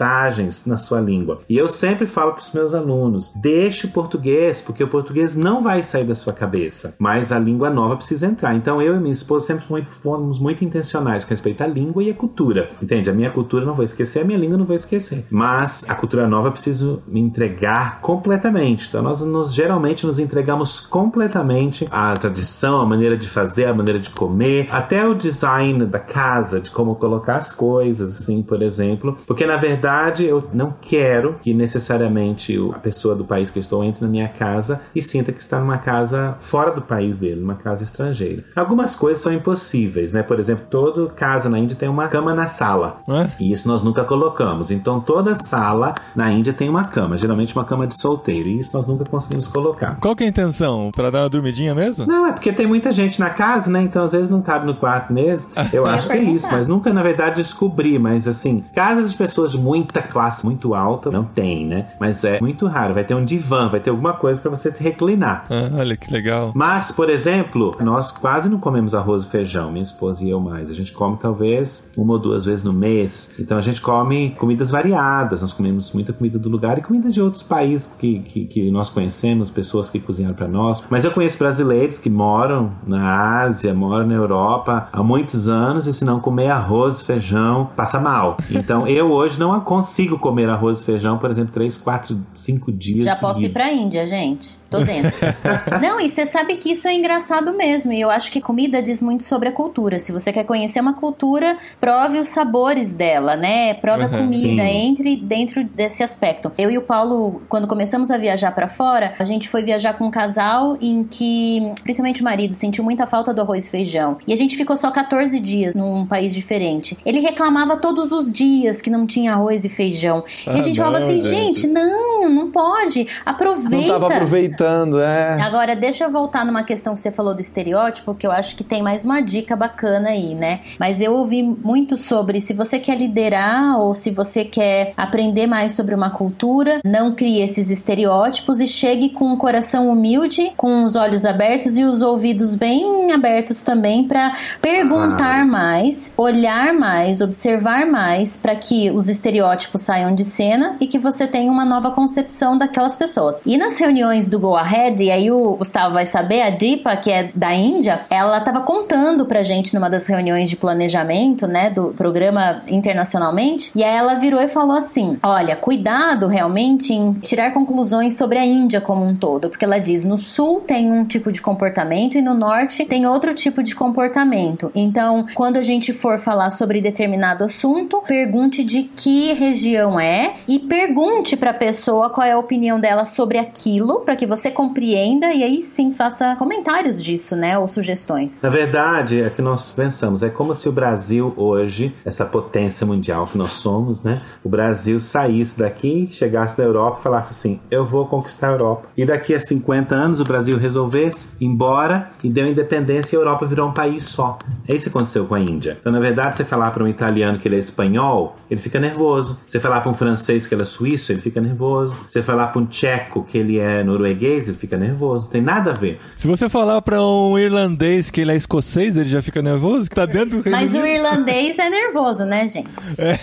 na sua língua. E eu sempre falo para os meus alunos: deixe o português, porque o português não vai sair da sua cabeça, mas a língua nova precisa entrar. Então eu e minha esposa sempre fomos muito intencionais com respeito à língua e à cultura. Entende? A minha cultura não vou esquecer, a minha língua não vou esquecer. Mas a cultura nova eu preciso me entregar completamente. Então nós geralmente nos entregamos completamente à tradição, à maneira de fazer, à maneira de comer, até o design da casa, de como colocar as coisas, assim, por exemplo. Porque na verdade eu não quero que necessariamente a pessoa do país que eu estou entre na minha casa e sinta que está numa casa fora do país dele, numa casa estrangeira. Algumas coisas são impossíveis, né? Por exemplo, toda casa na Índia tem uma cama na sala. É? E isso nós nunca colocamos. Então toda sala na Índia tem uma cama, geralmente uma cama de solteiro. E isso nós nunca conseguimos colocar. Qual que é a intenção? Para dar uma dormidinha mesmo? Não, é porque tem muita gente na casa, né? Então às vezes não cabe no quarto mesmo. [LAUGHS] Eu acho que é isso, mas nunca na verdade descobri. Mas assim, casas de pessoas de muita classe muito alta não tem, né? Mas é muito raro. Vai ter um divã, vai ter alguma coisa para você se reclinar. Ah, olha que legal. Mas, por exemplo, nós quase não comemos arroz e feijão, minha esposa e eu mais. A gente come talvez uma ou duas vezes no mês. Então a gente come comidas variadas. Nós comemos muita comida do lugar e comida de outros países que, que, que nós conhecemos, pessoas que cozinharam para nós. Mas eu conheço brasileiros que moram na Ásia, moram na Europa há muitos anos e se não comer arroz e feijão, passa mal. Então eu hoje não consigo comer arroz e feijão, por exemplo, três, quatro, cinco dias. Já posso ir pra Índia, gente. Tô dentro. [LAUGHS] não, e você sabe que isso é engraçado mesmo. E eu acho que comida diz muito sobre a cultura. Se você quer conhecer uma cultura, prove os sabores dela, né? Prove uhum, a comida, sim. entre dentro desse aspecto. Eu e o Paulo, quando começamos a viajar para fora, a gente foi viajar com um casal em que, principalmente o marido, sentiu muita falta do arroz e feijão. E a gente ficou só 14 dias num país diferente. Ele reclamava todos os dias que não tinha arroz e feijão. Ah, e a gente não, falava assim, gente. gente, não, não pode. Aproveita. Não tava aproveitando, é. Agora, deixa eu voltar numa questão que você falou do estereótipo, que eu acho que tem mais uma dica bacana aí, né? Mas eu ouvi muito sobre se você quer liderar ou se você quer aprender mais sobre uma cultura, não crie esses estereótipos e chegue com um coração humilde, com os olhos abertos e os ouvidos bem abertos também para perguntar ah. mais, olhar mais, observar mais para que os estereótipos saiam de cena e que você tenha uma nova concepção daquelas pessoas. E nas reuniões do Go Ahead, e aí o Gustavo vai saber, a Deepa, que é da Índia, ela estava contando pra gente numa das reuniões de planejamento, né, do programa internacionalmente, e aí ela virou e falou assim: "Olha, cuidado realmente em tirar conclusões sobre a Índia como um todo, porque ela diz: no sul tem um tipo de comportamento e no norte tem outro tipo de comportamento. Então, quando a gente for falar sobre determinado assunto, pergunte de que região é e pergunte para a pessoa qual é a opinião dela sobre aquilo, para que você compreenda e aí sim faça comentários disso, né, ou sugestões. Na verdade, é que nós pensamos, é como se o Brasil hoje, essa potência mundial que nós somos, né, o Brasil saísse daqui, chegasse da Europa e falasse assim: "Eu vou conquistar a Europa". E daqui a 50 anos o Brasil resolvesse embora e deu independência e a Europa virou um país só. É isso que aconteceu com a Índia. Então, na verdade, você falar para um italiano que ele é espanhol, ele fica nervoso. Você falar para um francês que ele é suíço, ele fica nervoso. Você falar para um tcheco que ele é norueguês, ele fica nervoso. Não tem nada a ver. Se você falar para um irlandês que ele é escocês, ele já fica nervoso? Que tá dentro do Mas o irlandês é nervoso, né, gente? É.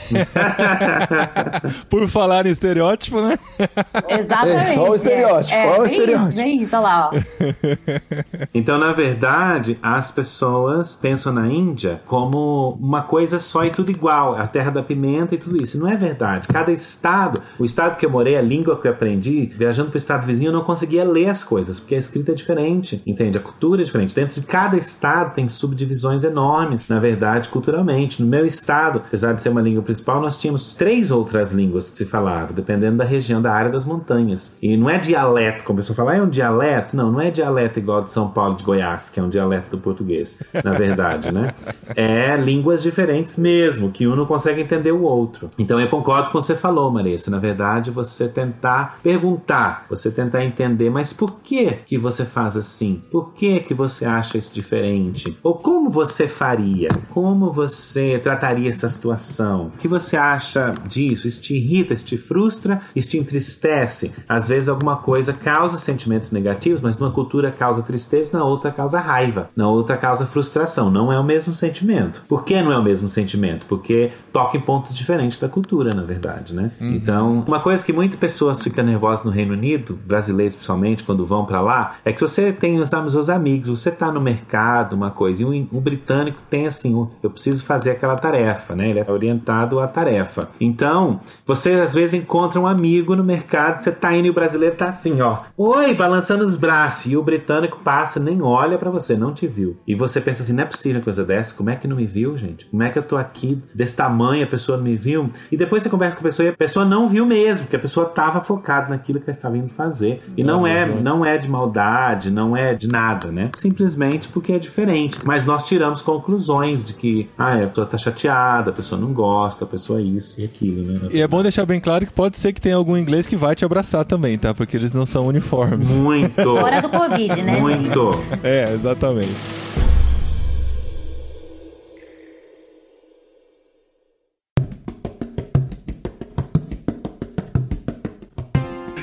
Por falar em estereótipo, né? Exatamente. É, só o estereótipo. É, o estereótipo. Isso, é isso, olha lá, ó. Então, na verdade, as pessoas pensam na Índia como uma coisa só e tudo igual. A terra da pimenta e tudo isso. Não é verdade. Cada estado, o estado que eu morei, a língua que eu aprendi, viajando para o estado vizinho, eu não consegui conseguia ler as coisas, porque a escrita é diferente, entende? A cultura é diferente. Dentro de cada estado tem subdivisões enormes, na verdade, culturalmente. No meu estado, apesar de ser uma língua principal, nós tínhamos três outras línguas que se falavam, dependendo da região, da área das montanhas. E não é dialeto, como a pessoa fala, é um dialeto? Não, não é dialeto igual de São Paulo, de Goiás, que é um dialeto do português, na verdade, né? É línguas diferentes mesmo, que um não consegue entender o outro. Então eu concordo com o que você falou, Marissa. Na verdade, você tentar perguntar, você tentar entender, mas por que que você faz assim? Por que que você acha isso diferente? Ou como você faria? Como você trataria essa situação? O que você acha disso? Isso te irrita, isso te frustra, isso te entristece? Às vezes alguma coisa causa sentimentos negativos, mas numa cultura causa tristeza, na outra causa raiva, na outra causa frustração. Não é o mesmo sentimento. Por que não é o mesmo sentimento? Porque toca em pontos diferentes da cultura, na verdade, né? Uhum. Então, uma coisa que muitas pessoas ficam nervosas no Reino Unido, brasileiros principalmente, quando vão para lá, é que se você tem os seus amigos, você tá no mercado, uma coisa, e um, britânico tem assim, eu preciso fazer aquela tarefa, né? Ele é orientado à tarefa. Então, você às vezes encontra um amigo no mercado, você tá indo e o brasileiro tá assim, ó, oi, balançando os braços, e o britânico passa, nem olha para você, não te viu. E você pensa assim, não é possível coisa dessa, como é que não me viu, gente? Como é que eu tô aqui desse tamanho, a pessoa não me viu? E depois você conversa com a pessoa e a pessoa não viu mesmo, porque a pessoa tava focada naquilo que ela estava indo fazer. E não, não é, não é de maldade, não é de nada, né? Simplesmente porque é diferente. Mas nós tiramos conclusões de que, ah, a pessoa tá chateada, a pessoa não gosta, a pessoa é isso e aquilo, né? E é bom deixar bem claro que pode ser que tenha algum inglês que vai te abraçar também, tá? Porque eles não são uniformes. Muito. Fora do Covid, né? Muito. Gente? [LAUGHS] É, exatamente.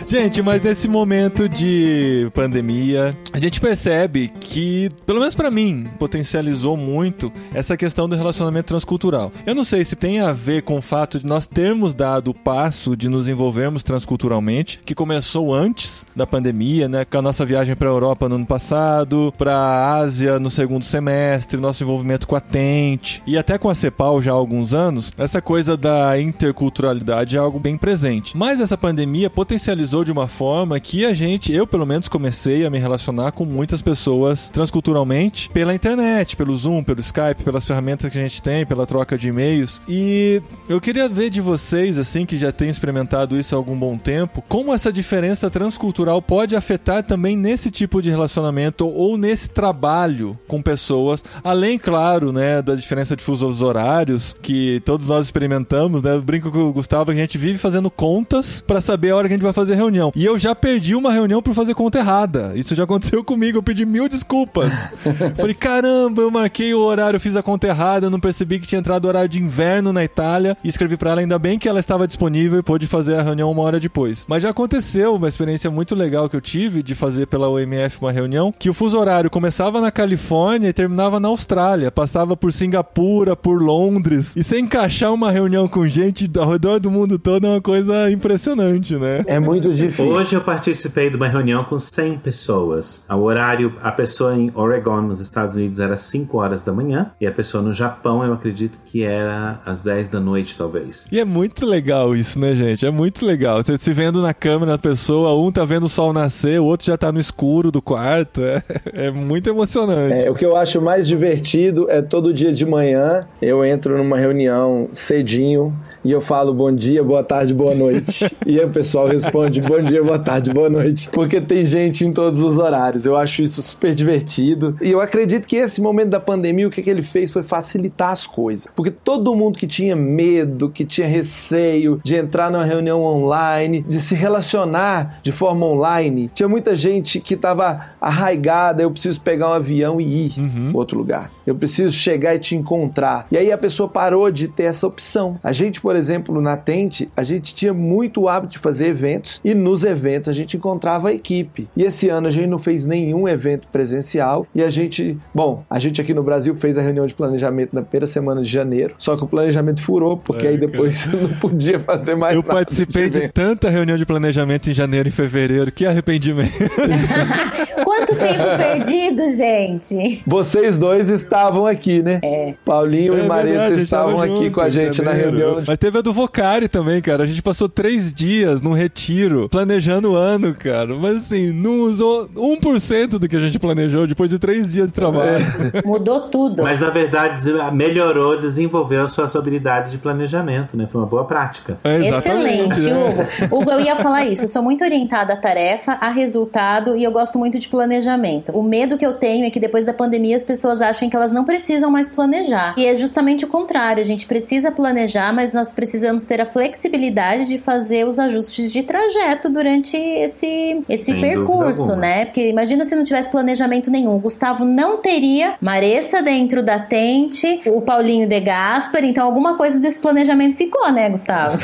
Gente, mas nesse momento de pandemia, a gente percebe que, pelo menos para mim, potencializou muito essa questão do relacionamento transcultural. Eu não sei se tem a ver com o fato de nós termos dado o passo de nos envolvermos transculturalmente, que começou antes da pandemia, né, com a nossa viagem para a Europa no ano passado, para a Ásia no segundo semestre, nosso envolvimento com a Tente e até com a CEPAL já há alguns anos. Essa coisa da interculturalidade é algo bem presente. Mas essa pandemia potencializou de uma forma que a gente, eu pelo menos comecei a me relacionar com muitas pessoas transculturalmente pela internet, pelo Zoom, pelo Skype, pelas ferramentas que a gente tem, pela troca de e-mails. E eu queria ver de vocês, assim, que já têm experimentado isso há algum bom tempo, como essa diferença transcultural pode afetar também nesse tipo de relacionamento ou nesse trabalho com pessoas, além, claro, né, da diferença de fusos horários que todos nós experimentamos, né? Eu brinco com o Gustavo a gente vive fazendo contas para saber a hora que a gente vai fazer reunião reunião. E eu já perdi uma reunião por fazer conta errada. Isso já aconteceu [LAUGHS] comigo, eu pedi mil desculpas. [LAUGHS] Falei, caramba, eu marquei o horário, fiz a conta errada, não percebi que tinha entrado o horário de inverno na Itália. E escrevi para ela, ainda bem que ela estava disponível e pôde fazer a reunião uma hora depois. Mas já aconteceu uma experiência muito legal que eu tive de fazer pela OMF uma reunião, que o fuso horário começava na Califórnia e terminava na Austrália. Passava por Singapura, por Londres. E sem encaixar uma reunião com gente ao redor do mundo todo é uma coisa impressionante, né? É muito difícil. Hoje eu participei de uma reunião com 100 pessoas. O horário, a pessoa em Oregon, nos Estados Unidos, era 5 horas da manhã. E a pessoa no Japão, eu acredito que era às 10 da noite, talvez. E é muito legal isso, né, gente? É muito legal. Você se vendo na câmera da pessoa, um tá vendo o sol nascer, o outro já tá no escuro do quarto. [LAUGHS] É, é muito emocionante. É, o que eu acho mais divertido é todo dia de manhã eu entro numa reunião cedinho e eu falo bom dia, boa tarde, boa noite. e o pessoal responde bom dia, boa tarde, boa noite. Porque tem gente em todos os horários. Eu acho isso super divertido. E eu acredito que esse momento da pandemia, o que, que ele fez foi facilitar as coisas. Porque todo mundo que tinha medo, que tinha receio de entrar numa reunião online, de se relacionar de forma online, tinha muita gente que estava arraigada. Eu preciso pegar um avião e ir uhum. para outro lugar. Eu preciso chegar e te encontrar. E aí a pessoa parou de ter essa opção. A gente, por exemplo, na Tente, a gente tinha muito hábito de fazer eventos e nos eventos a gente encontrava a equipe. E esse ano a gente não fez nenhum evento presencial e a gente, bom, a gente aqui no Brasil fez a reunião de planejamento na primeira semana de janeiro, só que o planejamento furou, porque é, aí depois cara. [LAUGHS] não podia fazer mais Eu participei de, de tanta reunião de planejamento em janeiro e fevereiro, que arrependimento. [LAUGHS] [LAUGHS] Quanto tempo perdido, gente? Vocês dois estavam estavam aqui, né? É. Paulinho É e Marisa verdade, estavam tava aqui junto com a gente na reunião. Mas teve a do Vocari também, cara. A gente passou três dias num retiro, planejando o ano, cara. Mas assim, não usou 1% do que a gente planejou depois de três dias de trabalho. Mudou tudo. Mas na verdade melhorou, desenvolveu as suas habilidades de planejamento, né? Foi uma boa prática. É, Excelente, né? Hugo. Hugo, eu ia falar isso. Eu sou muito orientada à tarefa, a resultado e eu gosto muito de planejamento. O medo que eu tenho é que depois da pandemia as pessoas achem que elas não precisam mais planejar. E é justamente o contrário. A gente precisa planejar, mas nós precisamos ter a flexibilidade de fazer os ajustes de trajeto durante esse, esse Sem percurso, né? Porque imagina se não tivesse planejamento nenhum. O Gustavo não teria Maressa dentro da tente, o Paulinho de Gaspar, então alguma coisa desse planejamento ficou, né, Gustavo?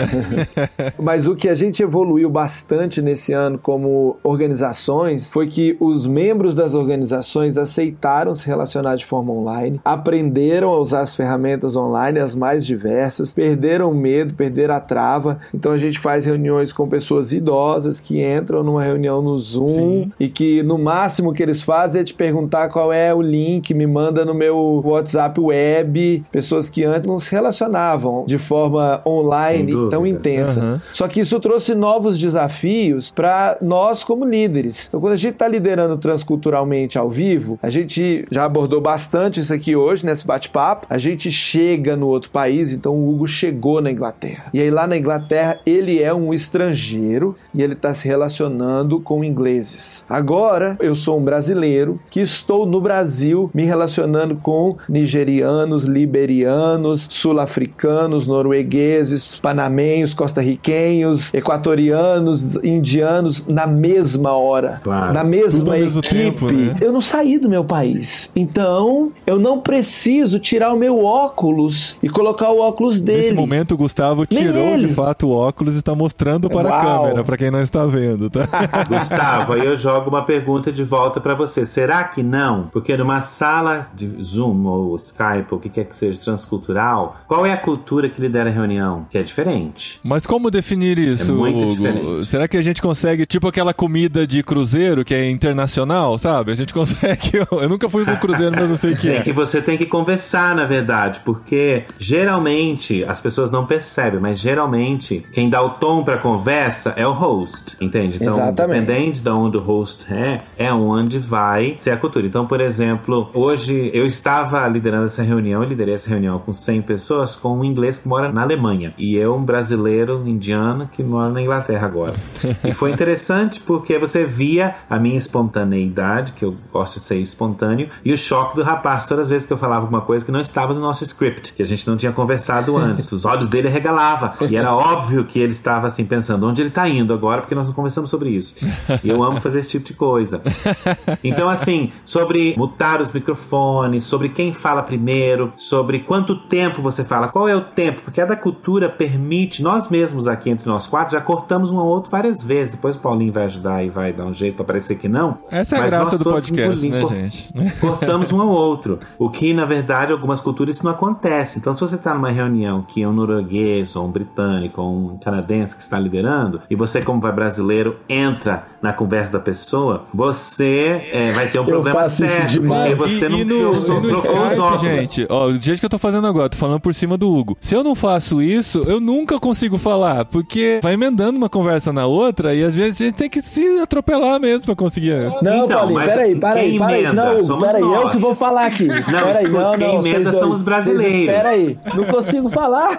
[LAUGHS] Mas o que a gente evoluiu bastante nesse ano como organizações foi que os membros das organizações aceitaram se relacionar de forma online, aprenderam a usar as ferramentas online, as mais diversas, perderam o medo, perderam a trava. Então a gente faz reuniões com pessoas idosas que entram numa reunião no Zoom Sim. e que no máximo que eles fazem é te perguntar qual é o link, me manda no meu WhatsApp web. Pessoas que antes não se relacionavam de forma online tão intensa. Aham. Só que isso trouxe novos desafios para nós como líderes. Então, quando a gente está liderando transculturalmente ao vivo, a gente já abordou bastante isso aqui hoje nesse bate-papo. A gente chega no outro país, então o Hugo chegou na Inglaterra. E aí lá na Inglaterra ele é um estrangeiro e ele está se relacionando com ingleses. Agora eu sou um brasileiro que estou no Brasil me relacionando com nigerianos, liberianos, sul-africanos, noruegueses, panamenhos, costarriquenhos, equatorianos, indianos na mesma hora, Claro. na mesma equipe. tempo, né? Eu não saí do meu país, então eu não preciso tirar o meu óculos e colocar o óculos dele. Nesse momento, o Gustavo Nem tirou ele. de fato o óculos e está mostrando para a Uau. câmera, para quem não está vendo, tá? [LAUGHS] Gustavo, aí eu jogo uma pergunta de volta pra você. Será que não? Porque numa sala de Zoom ou Skype, ou o que quer que seja transcultural, qual é a cultura que lidera a reunião? Que é diferente. Mas como definir isso, É muito Hugo? diferente. Será que a gente consegue, tipo aquela comida de cruzeiro que é internacional, sabe? A gente [LAUGHS] consegue. Eu nunca fui pro cruzeiro, mas eu sei que É é. que você tem que conversar, na verdade, porque geralmente as pessoas não percebem, mas geralmente quem dá o tom pra conversa é o host, entende? Então, Exatamente. dependente de onde o host é, é onde vai ser a cultura. Então, por exemplo, hoje eu estava liderando essa reunião, eu liderei essa reunião com 100 pessoas com um inglês que mora na Alemanha e eu, um brasileiro indiano que mora na Inglaterra agora. E foi interessante porque você via a minha espontaneidade, que eu gosto de ser espontâneo, e o choque do rapaz todas as vezes que eu falava alguma coisa que não estava no nosso script, que a gente não tinha conversado [LAUGHS] antes. Os olhos dele regalavam. E era óbvio que ele estava assim pensando onde ele está indo agora, porque nós não conversamos sobre isso. E eu amo fazer esse tipo de coisa. Então, assim, sobre mutar os microfones, sobre quem fala primeiro, sobre quanto tempo você fala, qual é o tempo, porque cada cultura permite, nós mesmos aqui entre nós quatro já cortamos um ao outro várias vezes. Depois o Paulinho vai ajudar e vai dar um jeito para parecer que não. Essa é a graça do podcast, né, gente? cortamos um ao outro. O que, na verdade, algumas culturas isso não acontece. Então, se você está numa reunião que é um norueguês, ou um britânico, ou um canadense que está liderando, e você, como vai brasileiro, entra na conversa da pessoa, você é, vai ter um Eu problema sério. demais. Porque você e, não e no, usou, e no trocou os óculos. gente, ó, do jeito que eu tô fazendo agora, tô falando por cima do Hugo. Se eu não faço isso, eu nunca consigo falar, porque vai emendando uma conversa na outra e às vezes a gente tem que se atropelar mesmo pra conseguir. Não, Então, Paulinho, peraí, peraí, quem peraí. emenda Não, somos peraí, eu nós. que vou falar aqui. Peraí, escuta, quem vocês emenda dois. são os brasileiros. Peraí, não consigo falar.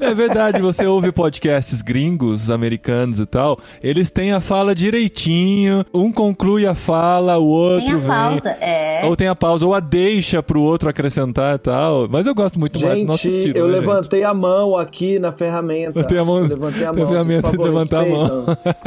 É verdade, você ouve podcasts gringos, americanos e tal, eles têm a fala direitinho, um conclui a fala, o outro Tem a vem. pausa, é. Ou tem a pausa, ou a deixa pro outro acrescentar e tal. Mas eu gosto muito mais do nosso Gente, estilo. eu né, levantei a mão aqui na ferramenta. Levantei a mão- Eu levantei a a mão. ferramenta de favor, levantar a mão.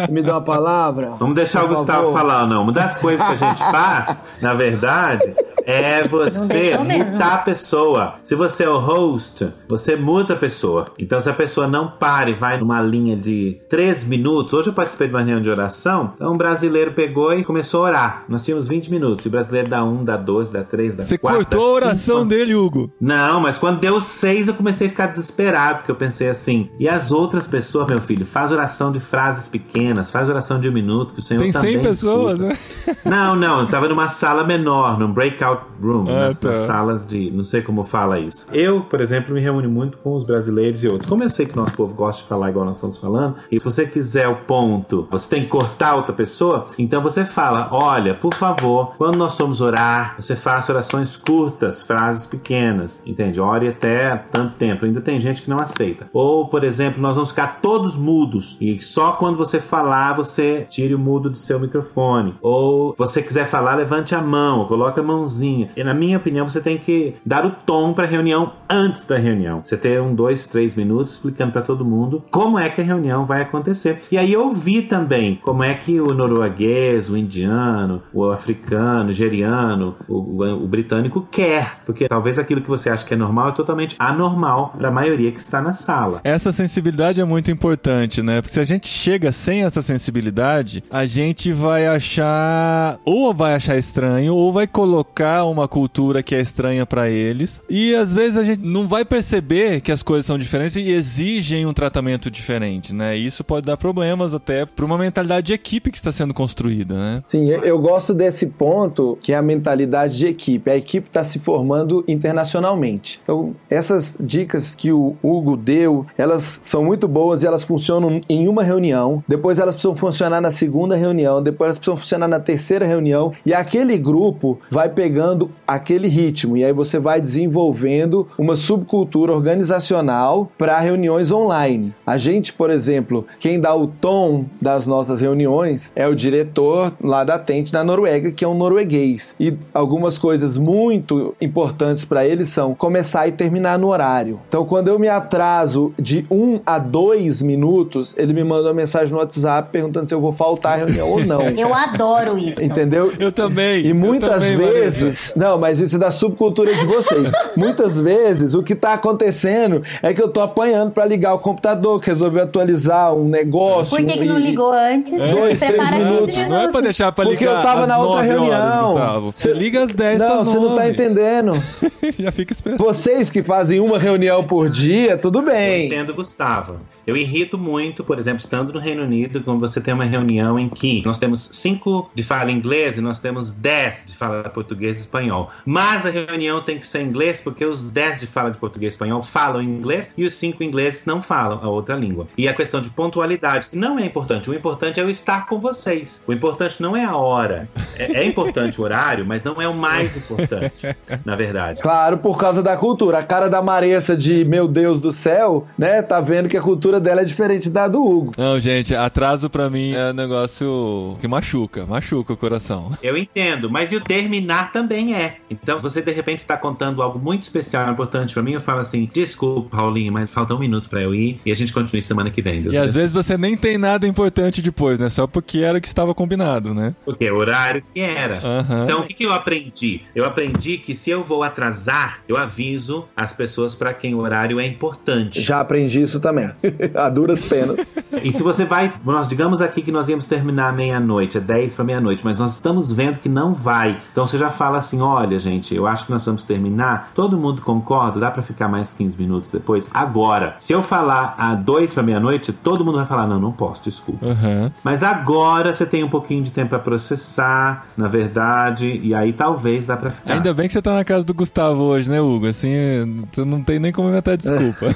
Me dá uma palavra. Vamos deixar o Gustavo favor. falar, não. Uma das coisas que a gente faz, na verdade, é você mutar a pessoa. Se você é o host, você muta a pessoa. Então, se a pessoa não para e vai numa linha de 3 minutos, hoje eu participei de uma reunião de oração, então um brasileiro pegou e começou a orar. Nós tínhamos 20 minutos. E o brasileiro dá 1, dá 12, dá 3, dá Você 4. cortou a oração dele, Hugo. Não, mas quando deu seis eu comecei a ficar desesperado, porque eu pensei assim, e as outras pessoas, meu filho, faz oração de frases pequenas, faz oração de um minuto, que o Senhor Tem também 100 pessoas, escuta. né? Não, não, eu tava numa sala menor, num breakout breakout room, Ah, nas, tá. nas salas de. Não sei como fala isso. Eu, por exemplo, me reúno muito com os brasileiros e outros. Como eu sei que nosso povo gosta de falar igual nós estamos falando, e se você quiser o ponto, você tem que cortar outra pessoa, então você fala: olha, por favor, quando nós formos orar, você faça orações curtas, frases pequenas, entende? Ore até tanto tempo. Ainda tem gente que não aceita. Ou, por exemplo, nós vamos ficar todos mudos e só quando você falar, você tire o mudo do seu microfone. Ou você quiser falar, levante a mão, coloque a mãozinha. E na minha opinião, você tem que dar o tom para a reunião antes da reunião. Você ter um, dois, três minutos explicando para todo mundo como é que a reunião vai acontecer. E aí eu vi também como é que o norueguês, o indiano, o africano, o nigeriano, o, o- o britânico quer. Porque talvez aquilo que você acha que é normal é totalmente anormal para a maioria que está na sala. Essa sensibilidade é muito importante, né? Porque se a gente chega sem essa sensibilidade, a gente vai achar ou vai achar estranho ou vai colocar uma cultura que é estranha pra eles. E às vezes a gente não vai perceber que as coisas são diferentes e exigem um tratamento diferente, né? Isso pode dar problemas até pra uma mentalidade de equipe que está sendo construída, né? Sim, eu gosto desse ponto que é a mentalidade de equipe. A equipe está se formando internacionalmente. Então, essas dicas que o Hugo deu, elas são muito boas e elas funcionam em uma reunião. Depois elas precisam funcionar na segunda reunião. Depois elas precisam funcionar na terceira reunião. E aquele grupo vai pegando aquele ritmo. E aí você vai desenvolvendo uma subcultura organizacional para reuniões online. A gente, por exemplo, quem dá o tom das nossas reuniões é o diretor lá da Tente na Noruega, que é um norueguês. E algumas coisas muito importantes para ele são começar e terminar no horário. Então, quando eu me atraso de um a dois minutos, ele me manda uma mensagem no WhatsApp perguntando se eu vou faltar à reunião ou não. Eu adoro isso. Entendeu? Eu também. E muitas também, vezes. Não, mas isso é da subcultura de vocês. [LAUGHS] muitas vezes o que tá acontecendo é que eu tô apanhando pra ligar o computador, que resolveu atualizar um negócio. Por que, que não ligou antes? Dois, prepara 15 minutos. minutos. Não é pra deixar pra Porque ligar eu tava às na outra 9 reunião. horas, Gustavo. Você liga às 10 Não, você não tá 9. entendendo. [LAUGHS] Já fica esperando. Vocês que fazem uma reunião por dia, tudo Eu bem. entendo, Gustavo. Eu irrito muito, por exemplo, estando no Reino Unido, quando você tem uma reunião em que nós temos cinco de fala inglês e nós temos dez de fala português e espanhol. Mas a reunião tem que ser em inglês porque os dez de fala de português e espanhol falam inglês e os cinco ingleses não falam a outra língua. E a questão de pontualidade, que não é importante. O importante é eu estar com vocês. O importante não é a hora. É, é importante o horário, mas não é o mais importante, na verdade. Claro, por causa da cultura. A cara da Maressa de meu Deus do céu, né? Tá vendo que a cultura dela é diferente da do Hugo. Não, gente, atraso pra mim é um negócio que machuca, machuca o coração. Eu entendo, mas e o terminar também é. Então, se você de repente está contando algo muito especial, importante pra mim, eu falo assim: desculpa, Paulinho, mas falta um minuto pra eu ir e a gente continua semana que vem. Deus E às abençoe. vezes você nem tem nada importante depois, né? Só porque era o que estava combinado, né? Porque é o horário que era. Aham. Então, o que, que eu aprendi? Eu aprendi que se eu vou atrasar, eu aviso as pessoas pra quem o horário é importante. Já aprendi isso também. [LAUGHS] a duras penas. E se você vai, nós digamos aqui que nós íamos terminar meia-noite, é 10 para meia-noite, mas nós estamos vendo que não vai. Então você já fala assim: olha, gente, eu acho que nós vamos terminar. Todo mundo concorda? Dá para ficar mais 15 minutos depois? Agora, se eu falar a 2 para meia-noite, todo mundo vai falar: não, não posso, desculpa. Aham. Mas agora você tem um pouquinho de tempo para processar, na verdade, e aí talvez dá para ficar. Ainda bem que você tá na casa do Gustavo hoje, né, Hugo? Assim, você não tem nem como inventar desculpa. [LAUGHS]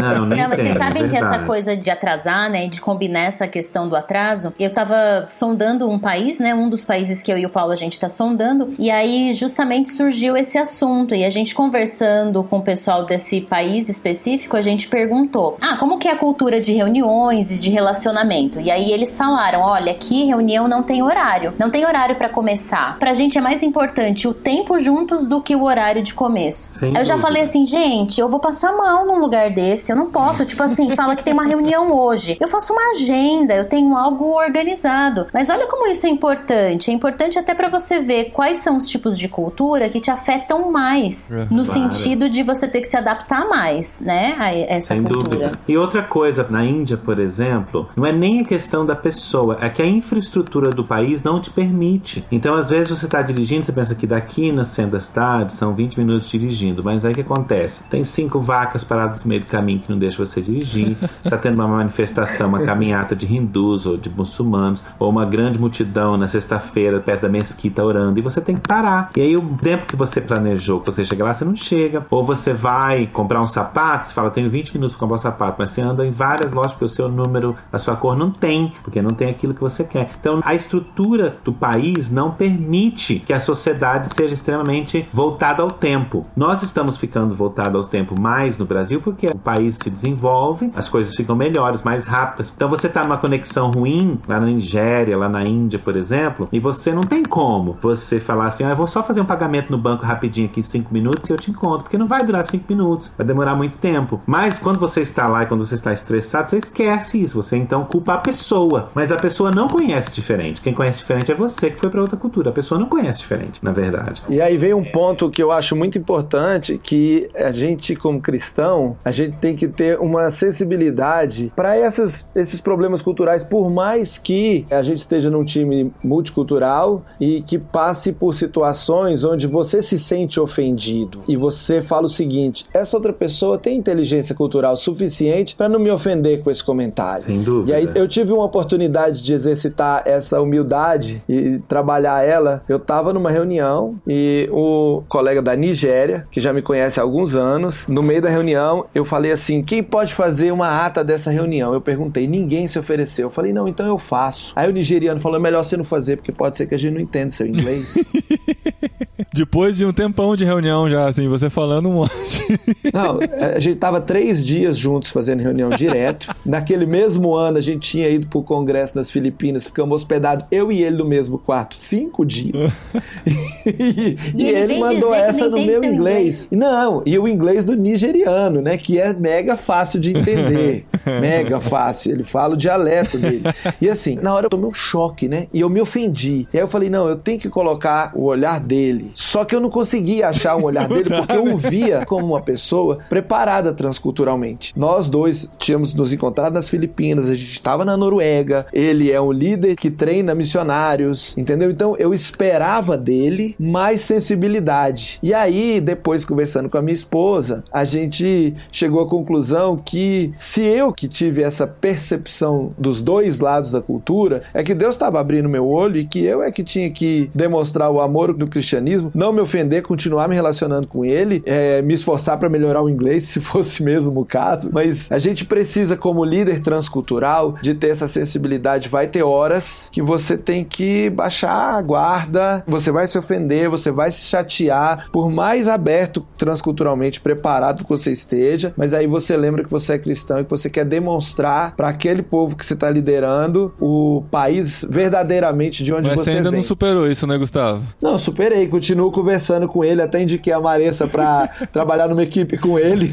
Não, nem Não, mas tem, vocês é sabem que essa coisa de atrasar, né, de combinar essa questão do atraso, eu tava sondando um país, né, um dos países que eu e o Paulo a gente tá sondando, e aí justamente surgiu esse assunto, e a gente conversando com o pessoal desse país específico, a gente perguntou, ah, como que é a cultura de reuniões e de relacionamento? E aí eles falaram, olha, aqui reunião não tem horário, não tem horário pra começar. Pra gente é mais importante o tempo juntos do que o horário de começo. Sem eu já dúvida. falei assim, gente, eu vou passar mal num lugar desse, eu não posso, tipo assim, [LAUGHS] fala que tem uma reunião hoje. Eu faço uma agenda, eu tenho algo organizado. Mas olha como isso é importante. É importante até pra você ver quais são os tipos de cultura que te afetam mais, É, no claro. sentido de você ter que se adaptar mais, né, a essa Sem cultura. dúvida. E outra coisa, na Índia, por exemplo, não é nem a questão da pessoa, é que a infraestrutura do país não te permite. Então, às vezes, você está dirigindo, você pensa que daqui na Sendastad são 20 minutos dirigindo, mas aí o que acontece? Tem cinco vacas paradas no meio do caminho que não deixam você dirigir, tá tendo uma manifestação, uma caminhada de hindus ou de muçulmanos, ou uma grande multidão na sexta-feira perto da mesquita orando, e você tem que parar. E aí o tempo que você planejou, que você chega lá, você não chega. Ou você vai comprar um sapato, você fala, tenho 20 minutos para comprar um sapato, mas você anda em várias lojas porque o seu número, a sua cor não tem, porque não tem aquilo que você quer. Então a estrutura do país não permite que a sociedade seja extremamente voltada ao tempo. Nós estamos ficando voltados ao tempo mais no Brasil porque o país se desenvolve, as coisas ficam melhores, mais rápidas. Então você está numa conexão ruim lá na Nigéria, lá na Índia, por exemplo, e você não tem como você falar assim, ah, eu vou só fazer um pagamento no banco rapidinho aqui em 5 minutos e eu te encontro, porque não vai durar 5 minutos, vai demorar muito tempo. Mas quando você está lá e quando você está estressado, você esquece isso, você então culpa a pessoa, mas a pessoa não conhece diferente. Quem conhece diferente é você que foi para outra cultura. A pessoa não conhece diferente, na verdade. E aí vem um ponto que eu acho muito importante, que a gente como cristão, a gente tem que ter uma sensibilidade para esses problemas culturais, por mais que a gente esteja num time multicultural e que passe por situações onde você se sente ofendido e você fala o seguinte: essa outra pessoa tem inteligência cultural suficiente para não me ofender com esse comentário. Sem dúvida. E aí eu tive uma oportunidade de exercitar essa humildade e trabalhar ela. Eu estava numa reunião e o colega da Nigéria, que já me conhece há alguns anos, no meio da reunião eu falei assim: quem pode fazer uma ata dessa reunião? Eu perguntei, ninguém se ofereceu. Eu falei, não, então eu faço. Aí o nigeriano falou: é melhor você não fazer, porque pode ser que a gente não entenda seu inglês. [LAUGHS] [LAUGHS] Depois de um tempão de reunião já, assim, você falando um monte. [LAUGHS] Não, a gente tava três dias juntos fazendo reunião direto. Naquele mesmo ano, a gente tinha ido pro congresso nas Filipinas, ficamos hospedados, eu e ele no mesmo quarto, cinco dias. [LAUGHS] e, e, ele, ele mandou essa no meu inglês. inglês. Não, e o inglês do nigeriano, né, que é mega fácil de entender. mega fácil. Ele fala o dialeto dele. E assim, na hora eu tomei um choque, né, e eu me ofendi. E aí eu falei, não, eu tenho que colocar o olhar dele só que eu não conseguia achar um olhar [LAUGHS] dele porque eu o via como uma pessoa preparada transculturalmente. Nós dois tínhamos nos encontrado nas Filipinas, a gente estava na Noruega, ele é um líder que treina missionários, entendeu? Então eu esperava dele mais sensibilidade. E aí, depois conversando com a minha esposa, a gente chegou à conclusão que se eu que tive essa percepção dos dois lados da cultura, é que Deus estava abrindo meu olho e que eu é que tinha que demonstrar o amor do cristianismo não me ofender, continuar me relacionando com ele, é, me esforçar para melhorar o inglês, [LAUGHS] se fosse mesmo o caso. Mas a gente precisa, como líder transcultural, de ter essa sensibilidade. Vai ter horas que você tem que baixar a guarda, você vai se ofender, você vai se chatear, por mais aberto transculturalmente preparado que você esteja, mas aí você lembra que você é cristão e que você quer demonstrar para aquele povo que você está liderando o país verdadeiramente de onde mas você, você ainda vem. não superou isso, né, Gustavo? Não, superei, continuo continuo conversando com ele, até indiquei a Maressa para [LAUGHS] trabalhar numa equipe com ele.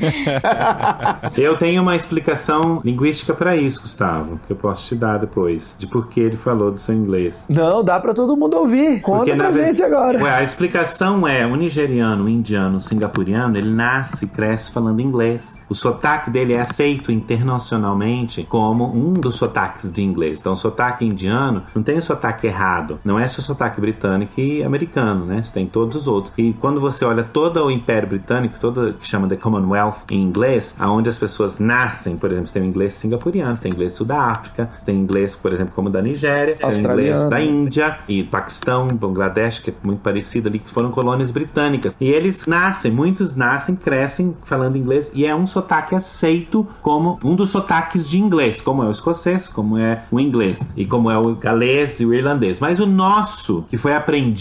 [LAUGHS] eu tenho uma explicação linguística para isso, Gustavo, que eu posso te dar depois, de por que ele falou do seu inglês. Não, dá para todo mundo ouvir. Conta Porque, pra gente agora. Ué, a explicação é, o nigeriano, o indiano, o singapuriano, ele nasce e cresce falando inglês. O sotaque dele é aceito internacionalmente como um dos sotaques de inglês. Então, o sotaque indiano não tem o sotaque errado. Não é só sotaque britânico americano, né? Você tem todos os outros. E quando você olha todo o Império Britânico, todo que chama de Commonwealth em inglês, aonde as pessoas nascem, por exemplo, você tem o inglês singapuriano, você tem o inglês sul da África, você tem inglês, por exemplo, como da Nigéria, você tem o inglês da Índia e Paquistão, Bangladesh, que é muito parecido ali, que foram colônias britânicas. E eles nascem, muitos nascem, crescem falando inglês e é um sotaque aceito como um dos sotaques de inglês, como é o escocês, como é o inglês e como é o galês e o irlandês. Mas o nosso, que foi aprendido,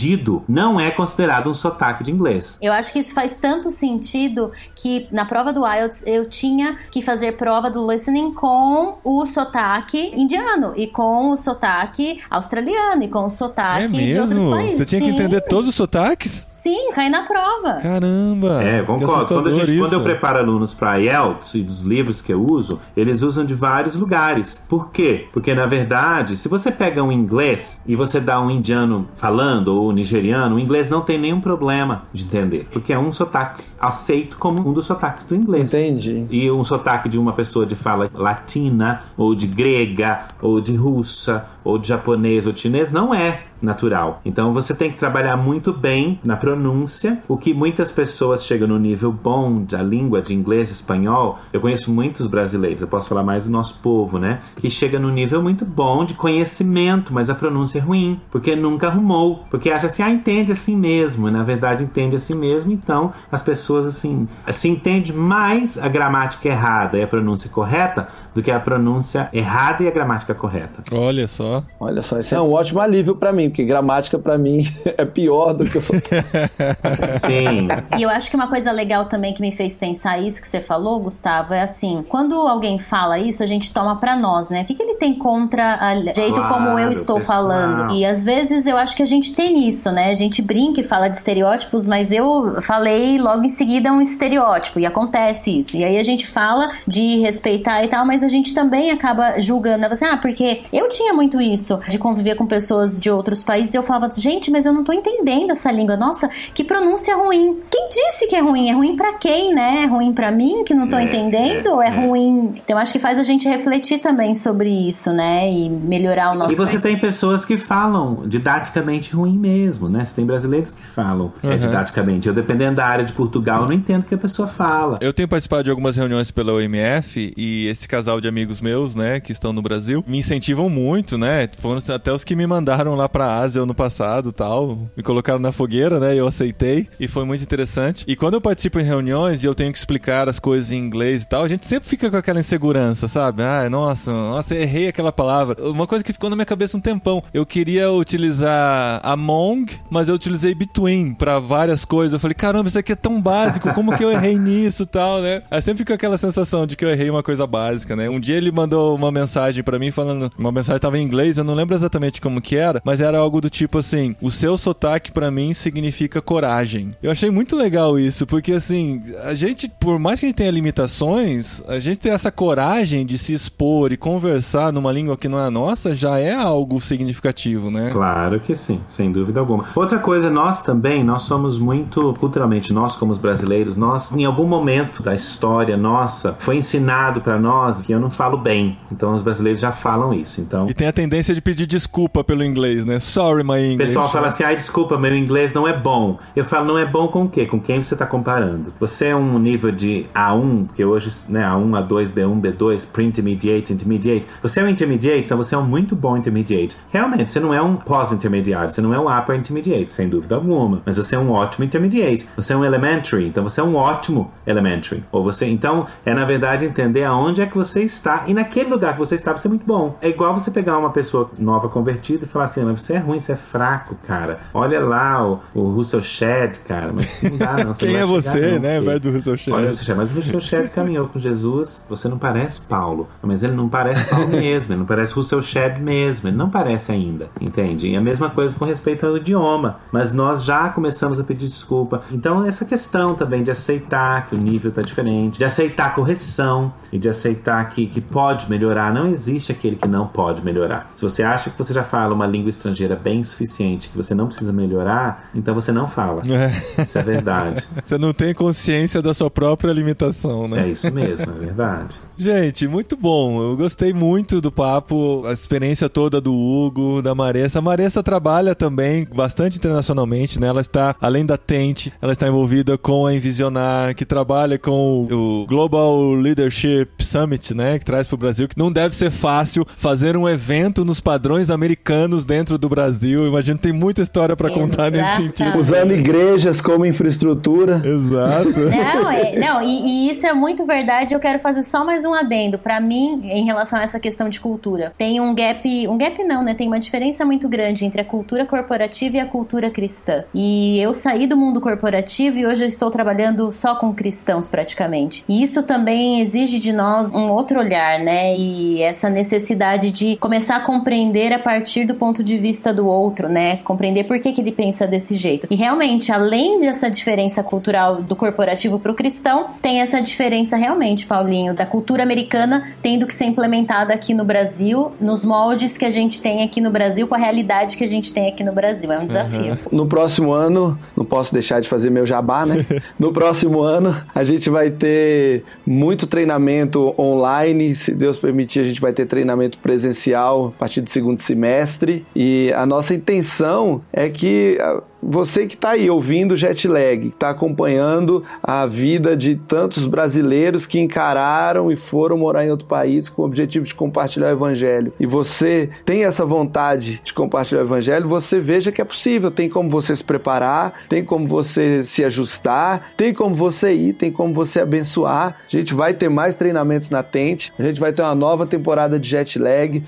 não é considerado um sotaque de inglês. Eu acho que isso faz tanto sentido que na prova do IELTS eu tinha que fazer prova do listening com o sotaque indiano e com o sotaque australiano e com o sotaque é de outros países. Você tinha Sim. que entender todos os sotaques? Sim, cai na prova. Caramba! É, concordo. Quando, gente, quando, eu preparo alunos para IELTS e dos livros que eu uso, eles usam de vários lugares. Por quê? Porque, na verdade, se você pega um inglês e você dá um indiano falando ou um nigeriano, o inglês não tem nenhum problema de entender. Porque é um sotaque aceito como um dos sotaques do inglês. Entendi. E um sotaque de uma pessoa de fala latina, ou de grega, ou de russa, ou de japonês ou de chinês não é natural. Então você tem que trabalhar muito bem na pronúncia, o que muitas pessoas chegam no nível bom da língua de inglês, espanhol. Eu conheço muitos brasileiros, eu posso falar mais do nosso povo, né? Que chega no nível muito bom de conhecimento, mas a pronúncia é ruim, porque nunca arrumou, porque acha assim, ah, entende assim mesmo, na verdade entende assim mesmo, então as pessoas assim, se entende mais a gramática errada e a pronúncia correta do que a pronúncia errada e a gramática correta. Olha só. Olha só, isso é um ótimo alívio para mim, porque gramática para mim [LAUGHS] é pior do que eu sou. [LAUGHS] Sim. E eu acho que uma coisa legal também que me fez pensar isso que você falou, Gustavo, é assim, quando alguém fala isso, a gente toma para nós, né? O que, que ele tem contra o jeito Claro, como eu estou pessoal. falando? E às vezes eu acho que a gente tem isso, né? A gente brinca e fala de estereótipos, mas eu falei logo em seguida um estereótipo e acontece isso. E aí a gente fala de respeitar e tal, mas a gente também acaba julgando, assim, ah, porque eu tinha muito isso de conviver com pessoas de outros países, e eu falava, gente, mas eu não tô entendendo essa língua. Nossa, que pronúncia ruim. Quem disse que é ruim? É ruim pra quem, né? É ruim pra mim que não tô É, entendendo? é, ou é, é. ruim? Então acho que faz a gente refletir também sobre isso, né? E melhorar o nosso E você tem pessoas que falam didaticamente ruim mesmo, né? Você tem brasileiros que falam é, Uhum. didaticamente. Eu, dependendo da área de Portugal, eu não entendo o que a pessoa fala. Eu tenho participado de algumas reuniões pela OMF e esse casal de amigos meus, né, que estão no Brasil, me incentivam muito, né? Foram até os que me mandaram lá pra Ásia ano passado tal. Me colocaram na fogueira, né? Eu aceitei e foi muito interessante. E quando eu participo em reuniões e eu tenho que explicar as coisas em inglês e tal, a gente sempre fica com aquela insegurança, sabe? Ah, nossa, nossa, errei aquela palavra. Uma coisa que ficou na minha cabeça um tempão. Eu queria utilizar among, mas eu utilizei between pra várias coisas. Eu falei, caramba, isso aqui é tão básico, como que eu errei [LAUGHS] nisso e tal, né? Aí sempre fica aquela sensação de que eu errei uma coisa básica, né? Um dia ele mandou uma mensagem pra mim falando, uma mensagem tava em inglês, eu não lembro exatamente como que era, mas era algo do tipo assim: "O seu sotaque pra mim significa coragem". Eu achei muito legal isso, porque assim, a gente, por mais que a gente tenha limitações, a gente ter essa coragem de se expor e conversar numa língua que não é a nossa já é algo significativo, né? Claro que sim, sem dúvida alguma. Outra coisa, nós também, nós somos muito, culturalmente, nós como os brasileiros, nós, em algum momento da história nossa, foi ensinado pra nós que eu não falo bem. Então os brasileiros já falam isso. Então, E tem a tendência de pedir desculpa pelo inglês, né? Sorry, my o English. pessoal fala assim, ai, desculpa, meu inglês não é bom. Eu falo, não é bom com o quê? Com quem você está comparando? Você é um nível de A1, porque hoje, né, A1, A2, B1, B2, pre-intermediate, intermediate. Você é um intermediate, então você é um muito bom intermediate. Realmente, você não é um pós-intermediário, você não é um upper intermediate, sem dúvida alguma. Mas você é um ótimo intermediate. Você é um elementary, então você é um ótimo elementary. Ou você, então, é na verdade entender aonde é que você está e naquele lugar que você está, você é muito bom. É igual você pegar uma pessoa nova convertida e falar assim, mas você é ruim, você é fraco, cara. Olha lá o, o Russell Shedd, cara. Mas não dá, não. Você [LAUGHS] Quem não é você, não, né? Vai do Russell Shedd. Olha, Russell Shedd, mas o Russell Shedd caminhou com Jesus. Você não parece Paulo. Mas ele não parece Paulo [LAUGHS] mesmo. Ele não parece Russell Shedd mesmo. Ele não parece ainda. Entende? E a mesma coisa com respeito ao idioma. Mas nós já começamos a pedir desculpa. Então, essa questão também de aceitar que o nível está diferente, de aceitar a correção e de aceitar que, que pode melhorar. Não existe aquele que não pode melhorar. Se você acha que você já fala uma língua estrangeira bem suficiente, que você não precisa melhorar, então você não fala. É. Isso é verdade. [LAUGHS] Você não tem consciência da sua própria limitação, né? É isso mesmo, é verdade. [LAUGHS] Gente, muito bom. Eu gostei muito do papo, a experiência toda do Hugo, da Maressa. A Maressa trabalha também bastante internacionalmente, né? Ela está, além da Tente, ela está envolvida com a Envisionar, que trabalha com o Global Leadership Summit, né? Que traz para o Brasil, que não deve ser fácil fazer um evento nos padrões americanos dentro do Brasil. Imagino que tem muita história para contar nesse sentido. Usando igrejas como infraestrutura. Exato. [LAUGHS] Não, é- não e, e isso é muito verdade. Eu quero fazer só mais um adendo. Pra mim, em relação a essa questão de cultura, tem um gap, um gap não, né? Tem uma diferença muito grande entre a cultura corporativa e a cultura cristã. E eu saí do mundo corporativo e hoje eu estou trabalhando só com cristãos praticamente. E isso também exige de nós um outro olhar, né? E essa necessidade de começar a compreender a partir do ponto de vista do outro, né? Compreender por que, que ele pensa desse jeito. E realmente, além dessa diferença cultural do corporativo para o cristão, tem essa diferença realmente, Paulinho, da cultura americana tendo que ser implementada aqui no Brasil, nos moldes que a gente tem aqui no Brasil, com a realidade que a gente tem aqui no Brasil. É um desafio. No próximo ano, não posso deixar de fazer meu jabá, né? [LAUGHS] No próximo ano, a gente vai ter muito treinamento online. Se Deus permitir, a gente vai ter treinamento presencial partir do segundo semestre. E a nossa intenção é que ah, você que está aí ouvindo jet lag, está acompanhando a vida de tantos brasileiros que encararam e foram morar em outro país com o objetivo de compartilhar o evangelho, e você tem essa vontade de compartilhar o evangelho, você veja que é possível, tem como você se preparar, tem como você se ajustar, tem como você ir, tem como você abençoar. A gente vai ter mais treinamentos na Tente, a gente vai ter uma nova temporada de jet lag,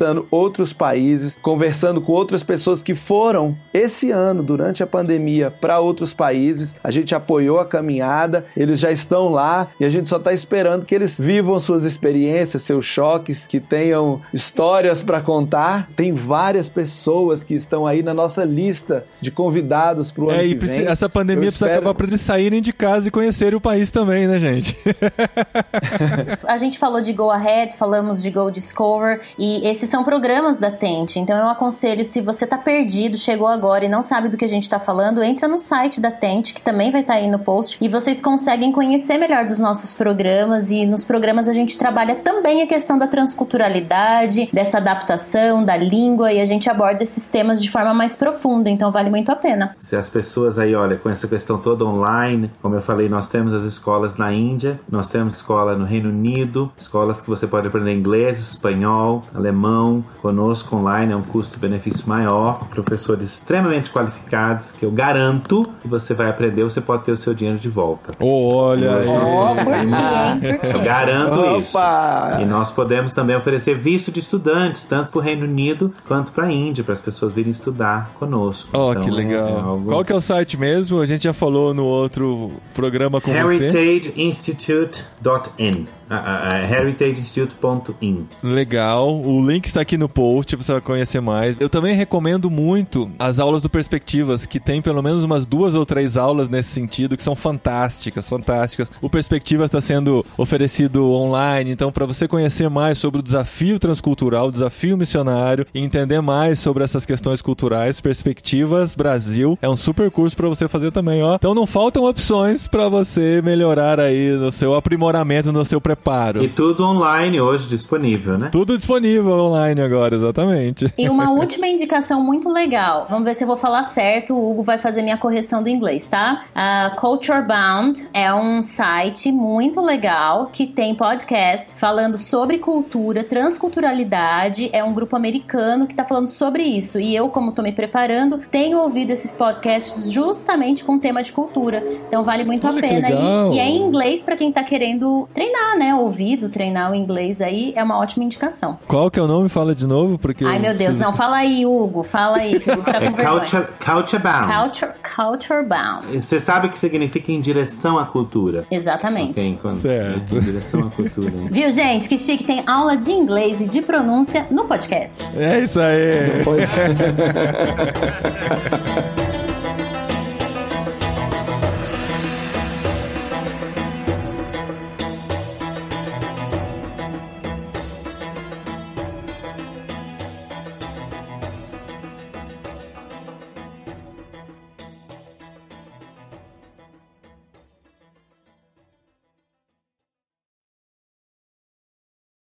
visitando outros países, conversando com outras pessoas que foram esse ano durante a pandemia para outros países. A gente apoiou a caminhada, eles já estão lá e a gente só está esperando que eles vivam suas experiências, seus choques, que tenham histórias para contar. Tem várias pessoas que estão aí na nossa lista de convidados para o é, ano e que vem. Essa pandemia Eu precisa espero- acabar para eles saírem de casa e conhecerem o país também, né, gente? [LAUGHS] [LAUGHS] A gente falou de Go Ahead, falamos de Go Discover e esses são programas da Tente. Então eu aconselho, se você tá perdido, chegou agora e não sabe do que a gente tá falando, entra no site da Tente, que também vai estar aí no post, e vocês conseguem conhecer melhor dos nossos programas. E nos programas a gente trabalha também a questão da transculturalidade, dessa adaptação da língua, e a gente aborda esses temas de forma mais profunda. Então vale muito a pena. Se as pessoas aí, olha, com essa questão toda online, como eu falei, nós temos as escolas na Índia, nós temos escola no Reino Unido, escolas que você pode aprender inglês, espanhol, alemão, conosco online, é um custo-benefício maior, professores extremamente qualificados, que eu garanto que você vai aprender, você pode ter o seu dinheiro de volta. Olha, Hoje nós Ó, conseguimos- curti, hein? Eu garanto isso. Opa! E nós podemos também oferecer visto de estudantes, tanto para o Reino Unido quanto para a Índia, para as pessoas virem estudar conosco. Oh, Então, que é- legal. é algo- Qual que é o site mesmo? A gente já falou no outro programa com você. heritageinstitute.in heritageinstitute.in Legal. O link está aqui no post, você vai conhecer mais. Eu também recomendo muito as aulas do Perspectivas, que tem pelo menos umas duas ou três aulas nesse sentido, que são fantásticas, fantásticas. O Perspectivas está sendo oferecido online, então para você conhecer mais sobre o desafio transcultural, o desafio missionário e entender mais sobre essas questões culturais, Perspectivas Brasil é um super curso para você fazer também, ó. Então não faltam opções para você melhorar aí no seu aprimoramento, no seu preparo. E tudo online hoje disponível, né? Tudo disponível online agora, exatamente. E uma [LAUGHS] última indicação muito legal. Vamos ver se eu vou falar certo. O Hugo vai fazer minha correção do inglês, tá? A Culture Bound é um site muito legal que tem podcast falando sobre cultura, transculturalidade. É um grupo americano que tá falando sobre isso. E eu, como tô me preparando, tenho ouvido esses podcasts justamente com tema de cultura. Então vale muito Olha a pena. E, e é em inglês pra quem tá querendo treinar, né? Ouvido, treinar o inglês aí é uma ótima indicação. Qual que é o nome? Fala de novo, porque... Ai, eu meu Deus, preciso- não, fala aí, Hugo, fala aí, que ficar [LAUGHS] É vergonha. culture, culture bound. Culture, culture bound. Você sabe o que significa em direção à cultura? Exatamente. Ok, quando- Certo. Em direção à cultura. hein? Viu, gente? Que chique, tem aula de inglês e de pronúncia no podcast. É isso aí. Foi. [LAUGHS]